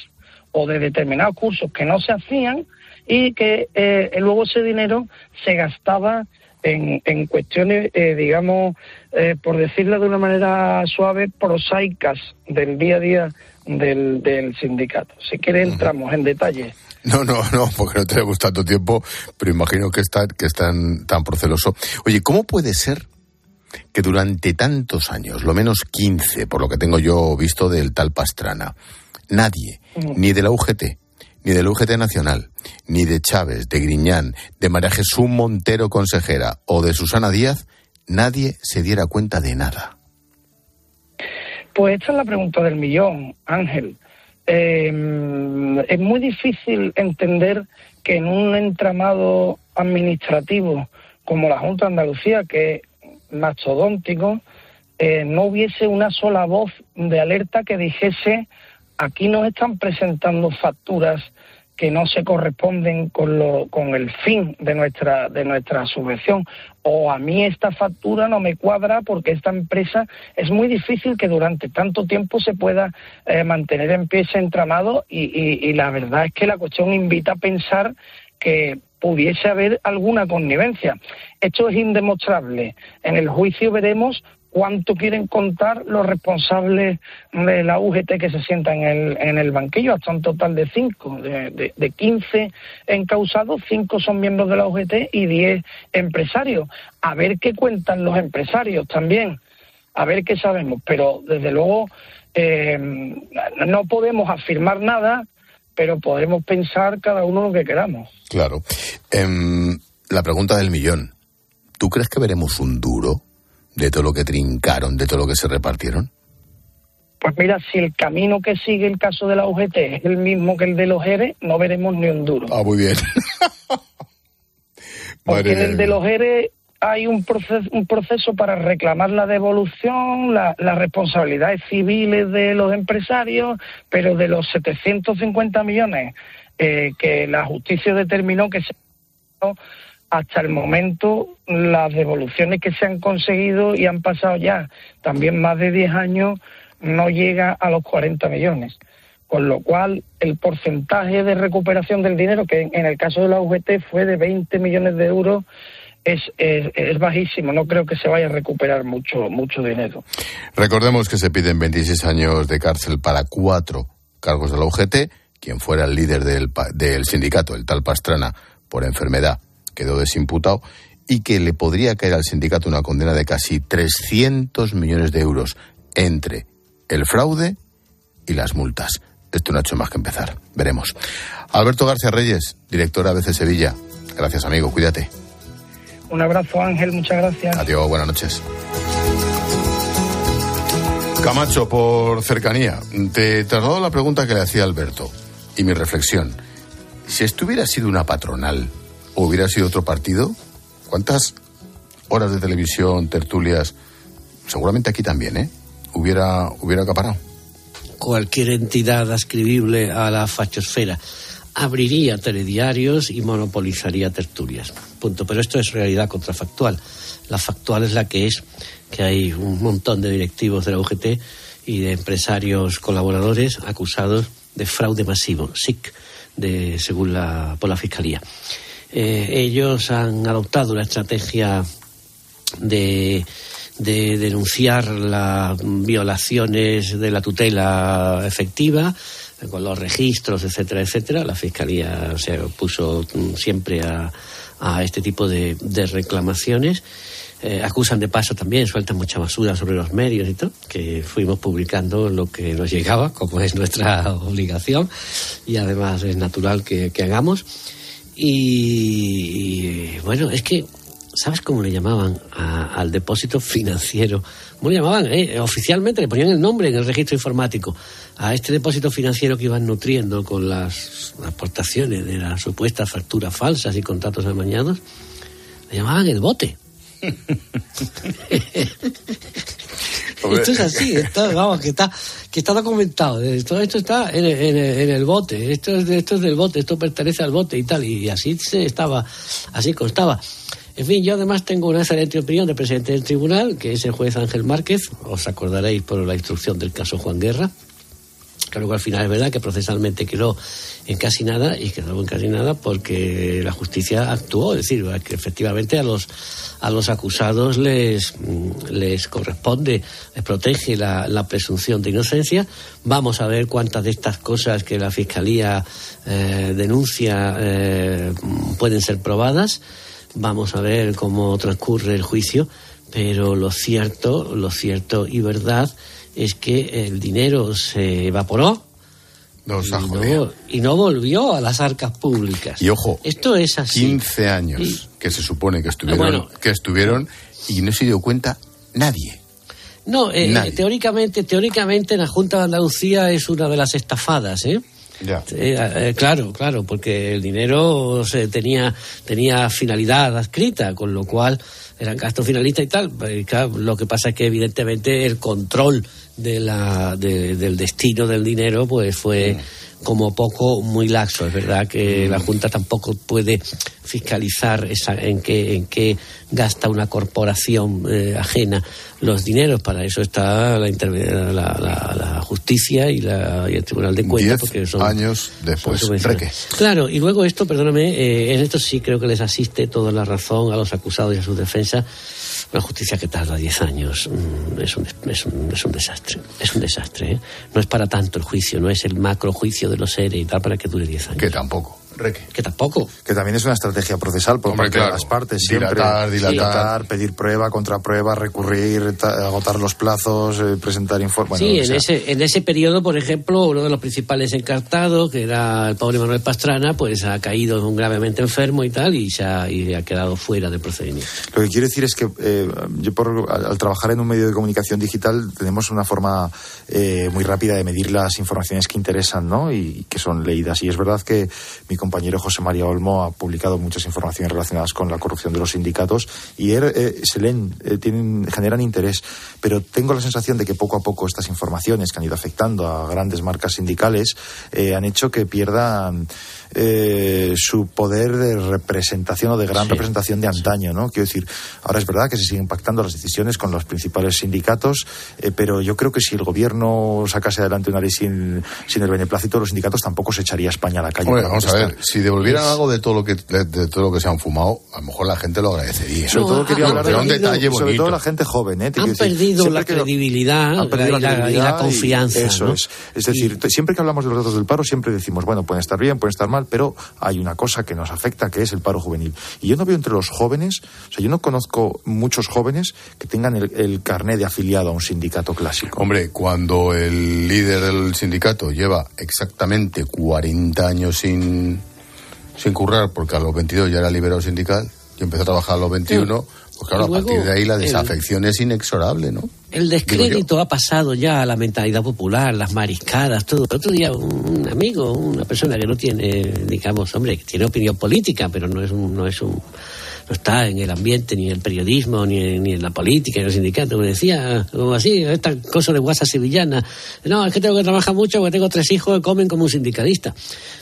o de determinados cursos que no se hacían y que eh, luego ese dinero se gastaba en, en cuestiones, eh, digamos, eh, por decirlo de una manera suave, prosaicas del día a día del, del sindicato. Si quiere entramos en detalle. No, no, no, porque no tenemos tanto tiempo, pero imagino que está, que están tan proceloso. Oye, ¿cómo puede ser que durante tantos años, lo menos 15, por lo que tengo yo visto del tal Pastrana, nadie, ni de la UGT, ni del UGT Nacional, ni de Chávez, de Griñán, de María Jesús Montero, consejera, o de Susana Díaz, nadie se diera cuenta de nada. Pues esta es la pregunta del millón, Ángel. Eh, es muy difícil entender que en un entramado administrativo como la Junta de Andalucía, que es mastodóntico, eh, no hubiese una sola voz de alerta que dijese aquí nos están presentando facturas que no se corresponden con, lo, con el fin de nuestra, de nuestra subvención. O a mí esta factura no me cuadra porque esta empresa es muy difícil que durante tanto tiempo se pueda eh, mantener en pie ese entramado y, y la verdad es que la cuestión invita a pensar que pudiese haber alguna connivencia. Esto es indemostrable. En el juicio veremos cuánto quieren contar los responsables de la UGT que se sientan en el, en el banquillo, hasta un total de cinco, de, de, de 15 encausados, cinco son miembros de la UGT y 10 empresarios. A ver qué cuentan los empresarios también, a ver qué sabemos, pero desde luego eh, no podemos afirmar nada, pero podemos pensar cada uno lo que queramos. Claro. Eh, la pregunta del millón. ¿Tú crees que veremos un duro de todo lo que trincaron, de todo lo que se repartieron? Pues mira, si el camino que sigue el caso de la UGT es el mismo que el de los ERE, no veremos ni un duro. Ah, muy bien. *laughs* Porque en el de los ERE hay un proceso, un proceso para reclamar la devolución, la, las responsabilidades civiles de los empresarios, pero de los 750 millones eh, que la justicia determinó que se hasta el momento las devoluciones que se han conseguido y han pasado ya también más de 10 años no llega a los 40 millones. Con lo cual, el porcentaje de recuperación del dinero, que en el caso de la UGT fue de 20 millones de euros, es, es, bajísimo. No creo que se vaya a recuperar mucho, mucho dinero. Recordemos que se piden 26 años de cárcel para cuatro cargos de la UGT. Quien fuera el líder del, del sindicato, el tal Pastrana, por enfermedad, quedó desimputado y que le podría caer al sindicato una condena de casi 300 millones de euros entre el fraude y las multas. Esto no ha hecho más que empezar. Veremos. Alberto García Reyes, director ABC Sevilla. Gracias, amigo. Cuídate. Un abrazo, Ángel. Muchas gracias. Adiós. Buenas noches. Camacho, por cercanía, te traslado la pregunta que le hacía Alberto y mi reflexión. Si esto hubiera sido una patronal hubiera sido otro partido, ¿cuántas horas de televisión, tertulias, seguramente aquí también, ¿eh? Hubiera, hubiera acaparado. Cualquier entidad ascribible a la fachosfera abriría telediarios y monopolizaría tertulias. Punto. Pero esto es realidad contrafactual. La factual es la que es que hay un montón de directivos de la UGT y de empresarios colaboradores acusados de fraude masivo, SIC, de, según la, por la Fiscalía. Eh, ellos han adoptado una estrategia de, de denunciar las violaciones de la tutela efectiva, con los registros, etcétera, etcétera. La Fiscalía se opuso mm, siempre a, a este tipo de, reclamaciones. Eh, acusan de paso también, sueltan mucha basura sobre los medios y todo, que fuimos publicando lo que nos llegaba, como es nuestra *laughs* obligación, y además es natural que hagamos. Y, bueno, es que, ¿sabes cómo le llamaban al depósito financiero? ¿Cómo le llamaban? Eh, oficialmente le ponían el nombre en el registro informático a este depósito financiero que iban nutriendo con las aportaciones de las supuestas facturas falsas y contratos amañados. Le llamaban el bote. *laughs* Esto es así, vamos, que está, que está documentado. eh, Todo esto está en, en en el bote. Esto es, esto es del bote, esto pertenece al bote y tal. Y así se estaba, así constaba. En fin, yo además tengo una excelente opinión del presidente del tribunal, que es el juez Ángel Márquez. Os acordaréis por la instrucción del caso Juan Guerra. Claro que al final es verdad que procesalmente quedó en casi nada y quedó en casi nada porque la justicia actuó, es decir, que efectivamente a los a los acusados les mm, les corresponde, les protege la, la presunción de inocencia. Vamos a ver cuántas de estas cosas que la fiscalía eh, denuncia eh, pueden ser probadas. Vamos a ver cómo transcurre el juicio, pero lo cierto, lo cierto y verdad es que el dinero se evaporó y, no, y no volvió a las arcas públicas. Y ojo, Esto es así. 15 años Y- que se supone que estuvieron, Ah, bueno. que estuvieron y no se dio cuenta nadie. No, eh, Nadie. teóricamente, teóricamente la Junta de Andalucía es una de las estafadas, ¿eh? Eh, eh, claro, claro, porque el dinero se tenía tenía finalidad adscrita, con lo cual eran gastos finalistas y tal. Claro, lo que pasa es que evidentemente el control de la, de- del destino del dinero pues fue como poco muy laxo. Es verdad que la Junta tampoco puede fiscalizar esa, en qué en qué gasta una corporación eh, ajena los dineros. Para eso está la, la, la- la justicia y, la, y el Tribunal de Cuentas. Diez porque son, años después. son. Claro, y luego esto, perdóname, eh, en esto sí creo que les asiste toda la razón a los acusados y a su defensa. Una justicia que tarda 10 años mm, es, un, es, un, es un desastre. Es un desastre. ¿eh? No es para tanto el juicio, no es el macro juicio de los seres y tal para que dure 10 años. Que tampoco. Reque. Que tampoco. Que también es una estrategia procesal por Hombre, parte claro. de las partes. Siempre Dilatar, dilatar. pedir prueba, contraprueba, recurrir, ta- agotar los plazos, eh, presentar informes. sí, en ese, en ese periodo, por ejemplo, uno de los principales encartados, que era el pobre Manuel Pastrana, pues ha caído gravemente enfermo y tal, y se ha, y ha quedado fuera del procedimiento. Lo que quiero decir es que eh, yo por, al, al trabajar en un medio de comunicación digital tenemos una forma eh, muy rápida de medir las informaciones que interesan ¿no? y, que son leídas. Y es verdad que mi compañero José María Olmo ha publicado muchas informaciones relacionadas con la corrupción de los sindicatos y er- eh, se leen, eh, tienen, generan interés. Pero tengo la sensación de que poco a poco estas informaciones que han ido afectando a grandes marcas sindicales eh, han hecho que pierdan eh, su poder de representación o de gran Sí. representación de antaño, ¿no? Quiero decir, ahora es verdad que se siguen pactando las decisiones con los principales sindicatos, eh, pero yo creo que si el gobierno sacase adelante una ley sin, sin el beneplácito de los sindicatos, tampoco se echaría a España a la calle. Hombre, para vamos a ver, si devolvieran Es- algo de todo lo que de, de todo lo que se han fumado, a lo mejor la gente lo agradecería. Sobre No, todo quería hablar de un detalle sobre bonito. todo la gente joven, ¿eh? Te Han decir, perdido la que- credibilidad, han perdido y la- y la credibilidad confianza, Eso ¿no? es. Es decir, siempre que hablamos de los datos del paro, siempre decimos, bueno, pueden estar bien, pueden estar mal, pero hay una cosa que nos afecta, que es el paro juvenil. Y yo no veo entre los jóvenes, o sea, yo no conozco muchos jóvenes que tengan el, el carné de afiliado a un sindicato clásico. Hombre, cuando el líder del sindicato lleva exactamente 40 años sin, sin currar, porque a los 22 ya era liberado sindical, y empezó a trabajar a los 21, pues claro, a partir de ahí la el- desafección es inexorable, ¿no? El descrédito ha pasado ya a la mentalidad popular, las mariscadas, todo. El otro día un, un amigo, una persona que no tiene, digamos, hombre, que tiene opinión política, pero no es un, no es un, no está en el ambiente, ni en el periodismo, ni en, ni en la política, ni en el sindicato. Me decía, como así, esta cosa de guasa sevillana. No, es que tengo que trabajar mucho porque tengo tres hijos que comen como un sindicalista.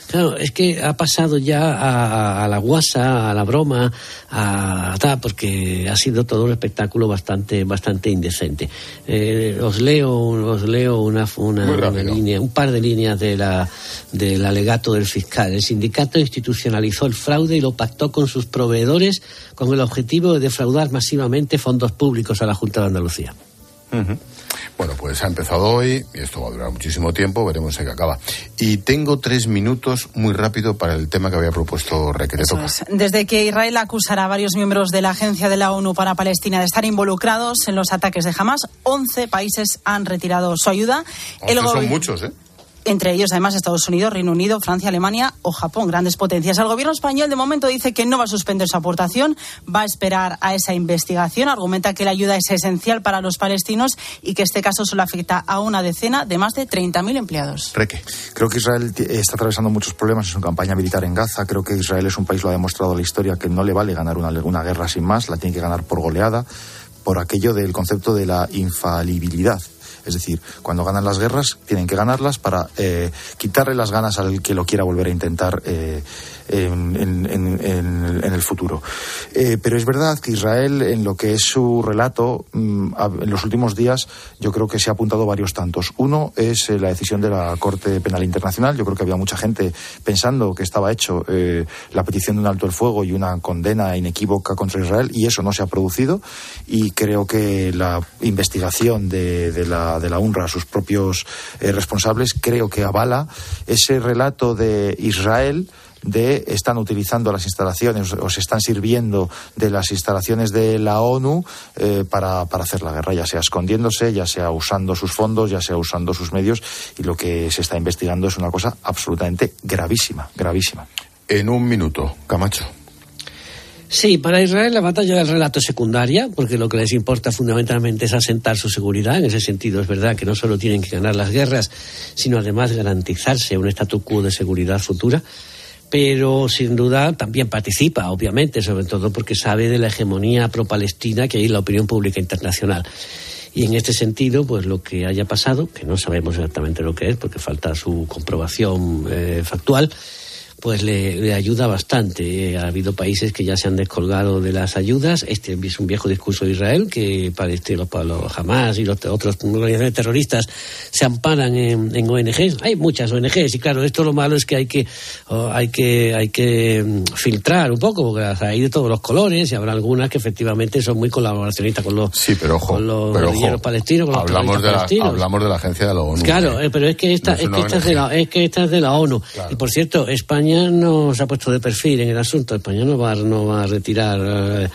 Claro, es que ha pasado ya a, a la guasa, a la broma, a tal, porque ha sido todo un espectáculo bastante, bastante indecente. Eh, os leo, os leo una, una, línea, un par de líneas de la, del alegato del fiscal. El sindicato institucionalizó el fraude y lo pactó con sus proveedores con el objetivo de defraudar masivamente fondos públicos a la Junta de Andalucía. Bueno, pues ha empezado hoy y esto va a durar muchísimo tiempo, veremos en qué acaba. Y tengo tres minutos muy rápido para el tema que había propuesto Reque. Desde que Israel acusará a varios miembros de la Agencia de la ONU para Palestina de estar involucrados en los ataques de Hamas, 11 países han retirado su ayuda. son muchos, ¿eh? Entre ellos además Estados Unidos, Reino Unido, Francia, Alemania o Japón, grandes potencias. El gobierno español de momento dice que no va a suspender su aportación, va a esperar a esa investigación, argumenta que la ayuda es esencial para los palestinos y que este caso solo afecta a una decena de más de 30.000 empleados. Reque. Creo que Israel está atravesando muchos problemas en su campaña militar en Gaza. Creo que Israel es un país, lo ha demostrado la historia, que no le vale ganar una, una guerra sin más, la tiene que ganar por goleada, por aquello del concepto de la infalibilidad es decir, cuando ganan las guerras, tienen que ganarlas para eh, quitarle las ganas al que lo quiera volver a intentar eh, en, el futuro. Eh, pero es verdad que Israel, en lo que es su relato, mm, en los últimos días, yo creo que se ha apuntado varios tantos. Uno es la decisión de la Corte Penal Internacional. Yo creo que había mucha gente pensando que estaba hecho la petición de un alto el fuego y una condena inequívoca contra Israel, y eso no se ha producido. Y creo que la investigación de la de la UNRWA, sus propios eh, responsables, creo que avala ese relato de Israel de están utilizando las instalaciones o se están sirviendo de las instalaciones de la ONU eh, para, para, hacer la guerra, ya sea escondiéndose, ya sea usando sus fondos, ya sea usando sus medios, y lo que se está investigando es una cosa absolutamente gravísima, gravísima. En un minuto, Camacho. Sí, para Israel la batalla del relato es secundaria, porque lo que les importa fundamentalmente es asentar su seguridad. En ese sentido, es verdad que no solo tienen que ganar las guerras, sino además garantizarse un statu quo de seguridad futura. Pero sin duda también participa, obviamente, sobre todo porque sabe de la hegemonía pro-palestina que hay en la opinión pública internacional. Y en este sentido, pues lo que haya pasado, que no sabemos exactamente lo que es, porque falta su comprobación eh, factual, pues le, ayuda bastante. Ha habido países que ya se han descolgado de las ayudas. Este es un viejo discurso de Israel que para este, los, los Hamas y los otros organizaciones terroristas se amparan en, ONGs. Hay muchas ONGs y claro, esto lo malo es que hay que hay que hay que mm, filtrar un poco porque hay de todos los colores y habrá algunas que efectivamente son muy colaboracionistas con los sí, pero ojo, los pero palestinos, hablamos de la, hablamos de la agencia de la ONU. Claro, eh, pero es que esta, es, que esta es, de la, es que esta es de la ONU. Y por cierto, España España no se ha puesto de perfil en el asunto. España no va, no va a retirar eh,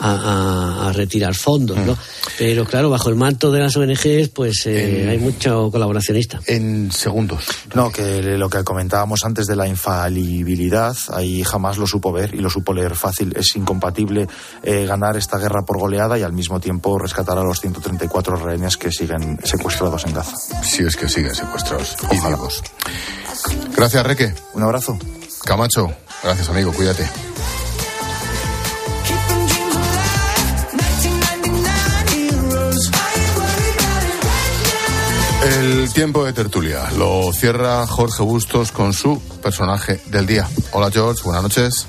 a, retirar fondos, ¿no? Mm. Pero claro, bajo el manto de las ONGs, pues eh, hay mucho colaboracionista. En segundos. No, que lo que comentábamos antes de la infalibilidad, ahí jamás lo supo ver y lo supo leer fácil. Es incompatible eh, ganar esta guerra por goleada y al mismo tiempo rescatar a los 134 rehenes que siguen secuestrados en Gaza. Si es que siguen secuestrados. Ojalá. Gracias, Reque. Un abrazo. Camacho, gracias amigo, cuídate. El tiempo de tertulia lo cierra Jorge Bustos con su personaje del día. Hola George, buenas noches.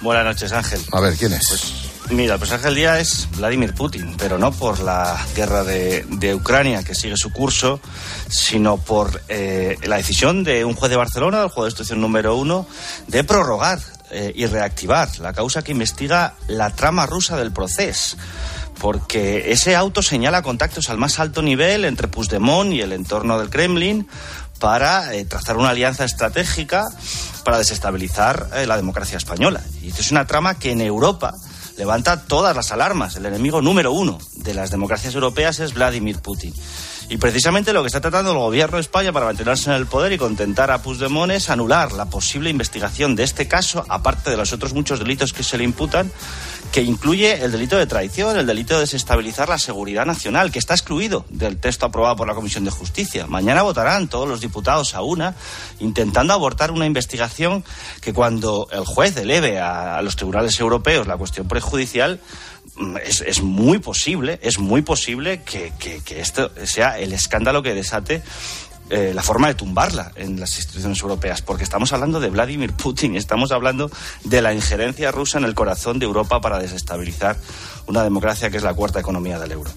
Buenas noches Ángel. A ver, ¿quién es? Pues Mira, el personaje del día es Vladimir Putin, pero no por la guerra de, Ucrania que sigue su curso, sino por eh, la decisión de un juez de Barcelona, el juez de instrucción número uno, de prorrogar eh, y reactivar la causa que investiga la trama rusa del proceso porque ese auto señala contactos al más alto nivel entre Puigdemont y el entorno del Kremlin para eh, trazar una alianza estratégica para desestabilizar la democracia española. Y esto es una trama que en Europa levanta todas las alarmas. El enemigo número uno de las democracias europeas es Vladimir Putin. Y precisamente lo que está tratando el gobierno de España para mantenerse en el poder y contentar a Puigdemont es anular la posible investigación de este caso, aparte de los otros muchos delitos que se le imputan, que incluye el delito de traición, el delito de desestabilizar la seguridad nacional, que está excluido del texto aprobado por la Comisión de Justicia. Mañana votarán todos los diputados a una, intentando abortar una investigación que cuando el juez eleve a, los tribunales europeos la cuestión prejudicial, mm, es, muy posible, es muy posible que, esto sea el escándalo que desate eh, la forma de tumbarla en las instituciones europeas, porque estamos hablando de Vladimir Putin, estamos hablando de la injerencia rusa en el corazón de Europa para desestabilizar una democracia que es la cuarta economía del euro.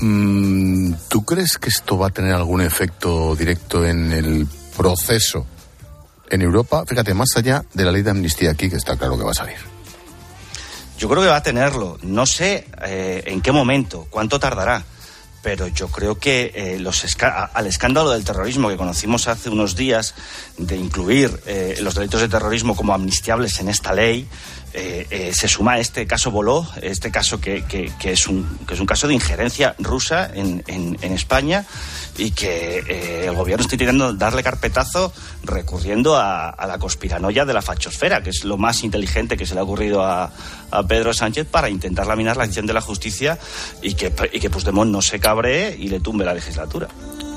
Mm, ¿Tú crees que esto va a tener algún efecto directo en el proceso en Europa? Fíjate, más allá de la ley de amnistía aquí, que está claro que va a salir. Yo creo que va a tenerlo. No sé eh, en qué momento, cuánto tardará pero yo creo que eh, los al escándalo del terrorismo que conocimos hace unos días, de incluir eh, los delitos de terrorismo como amnistiables en esta ley, eh, eh, se suma este caso Boló, este caso que, que, es un, que es un caso de injerencia rusa en, en, España y que eh, el gobierno está intentando darle carpetazo recurriendo a, a, la conspiranoia de la fachosfera, que es lo más inteligente que se le ha ocurrido a, a Pedro Sánchez para intentar laminar la acción de la justicia y que, y que Puigdemont no se cabree y le tumbe la legislatura.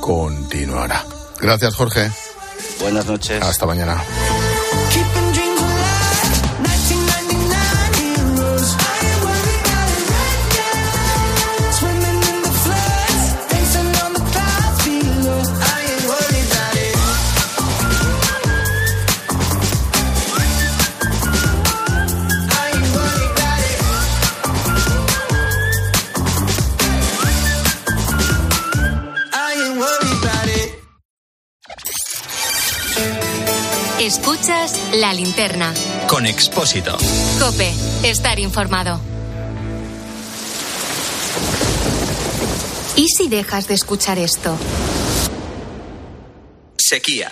Continuará. Gracias, Jorge. Buenas noches. Hasta mañana. Escuchas la linterna. Con Expósito. Cope, estar informado. ¿Y si dejas de escuchar esto? Sequía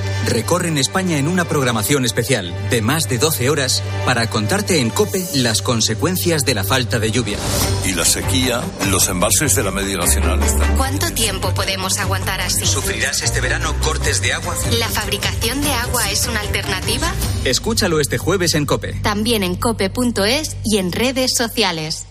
recorren España en una programación especial de más de 12 horas para contarte en COPE las consecuencias de la falta de lluvia. Y la sequía, los embalses de la media nacional están. ¿Cuánto tiempo podemos aguantar así? ¿Sufrirás este verano cortes de agua? ¿La fabricación de agua es una alternativa? Escúchalo este jueves en COPE. También en cope.es y en redes sociales.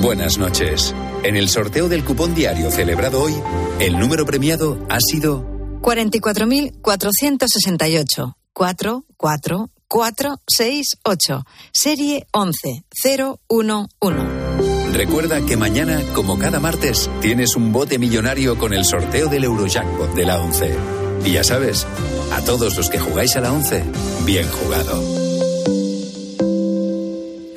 Buenas noches. En el sorteo del cupón diario celebrado hoy, el número premiado ha sido 44.468. 44468. Serie 11011. Recuerda que mañana, como cada martes, tienes un bote millonario con el sorteo del Eurojackpot de la 11. Y ya sabes, a todos los que jugáis a la 11, bien jugado.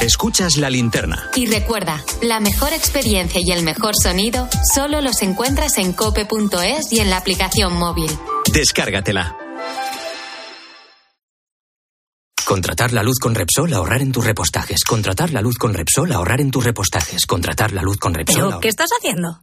Escuchas la linterna. Y recuerda, la mejor experiencia y el mejor sonido solo los encuentras en cope.es y en la aplicación móvil. Descárgatela. Contratar la luz con Repsol, ahorrar en tus repostajes. Contratar la luz con Repsol, ahorrar en tus repostajes. Contratar la luz con Repsol. ¿Pero qué estás haciendo?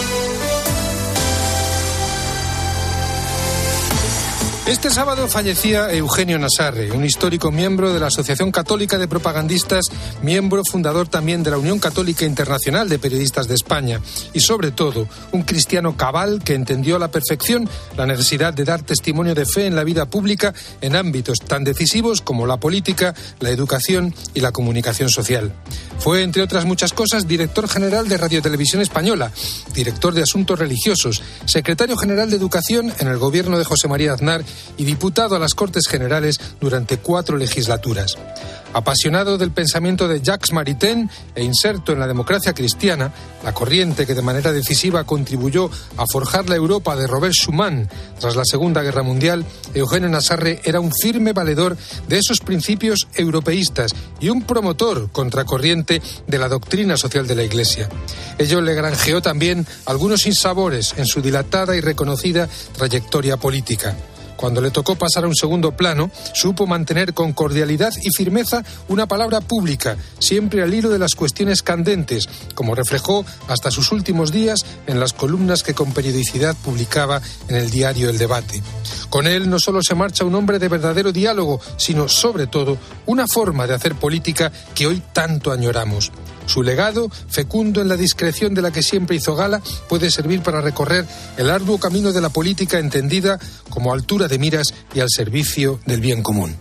Este sábado fallecía Eugenio Nasarre, un histórico miembro de la Asociación Católica de Propagandistas, miembro fundador también de la Unión Católica Internacional de Periodistas de España y sobre todo un cristiano cabal que entendió a la perfección la necesidad de dar testimonio de fe en la vida pública en ámbitos tan decisivos como la política, la educación y la comunicación social. Fue, entre otras muchas cosas, director general de Radio Televisión Española, director de Asuntos Religiosos, secretario general de Educación en el gobierno de José María Aznar y diputado a las Cortes Generales durante cuatro legislaturas. Apasionado del pensamiento de Jacques Maritain e inserto en la democracia cristiana, la corriente que de manera decisiva contribuyó a forjar la Europa de Robert Schuman tras la Segunda Guerra Mundial, Eugenio Nassarre era un firme valedor de esos principios europeístas y un promotor contracorriente de la doctrina social de la Iglesia. Ello le granjeó también algunos insabores en su dilatada y reconocida trayectoria política. Cuando le tocó pasar a un segundo plano, supo mantener con cordialidad y firmeza una palabra pública, siempre al hilo de las cuestiones candentes, como reflejó hasta sus últimos días en las columnas que con periodicidad publicaba en el diario El Debate. Con él no solo se marcha un hombre de verdadero diálogo, sino sobre todo una forma de hacer política que hoy tanto añoramos. Su legado, fecundo en la discreción de la que siempre hizo gala, puede servir para recorrer el arduo camino de la política entendida como altura de miras y al servicio del bien común.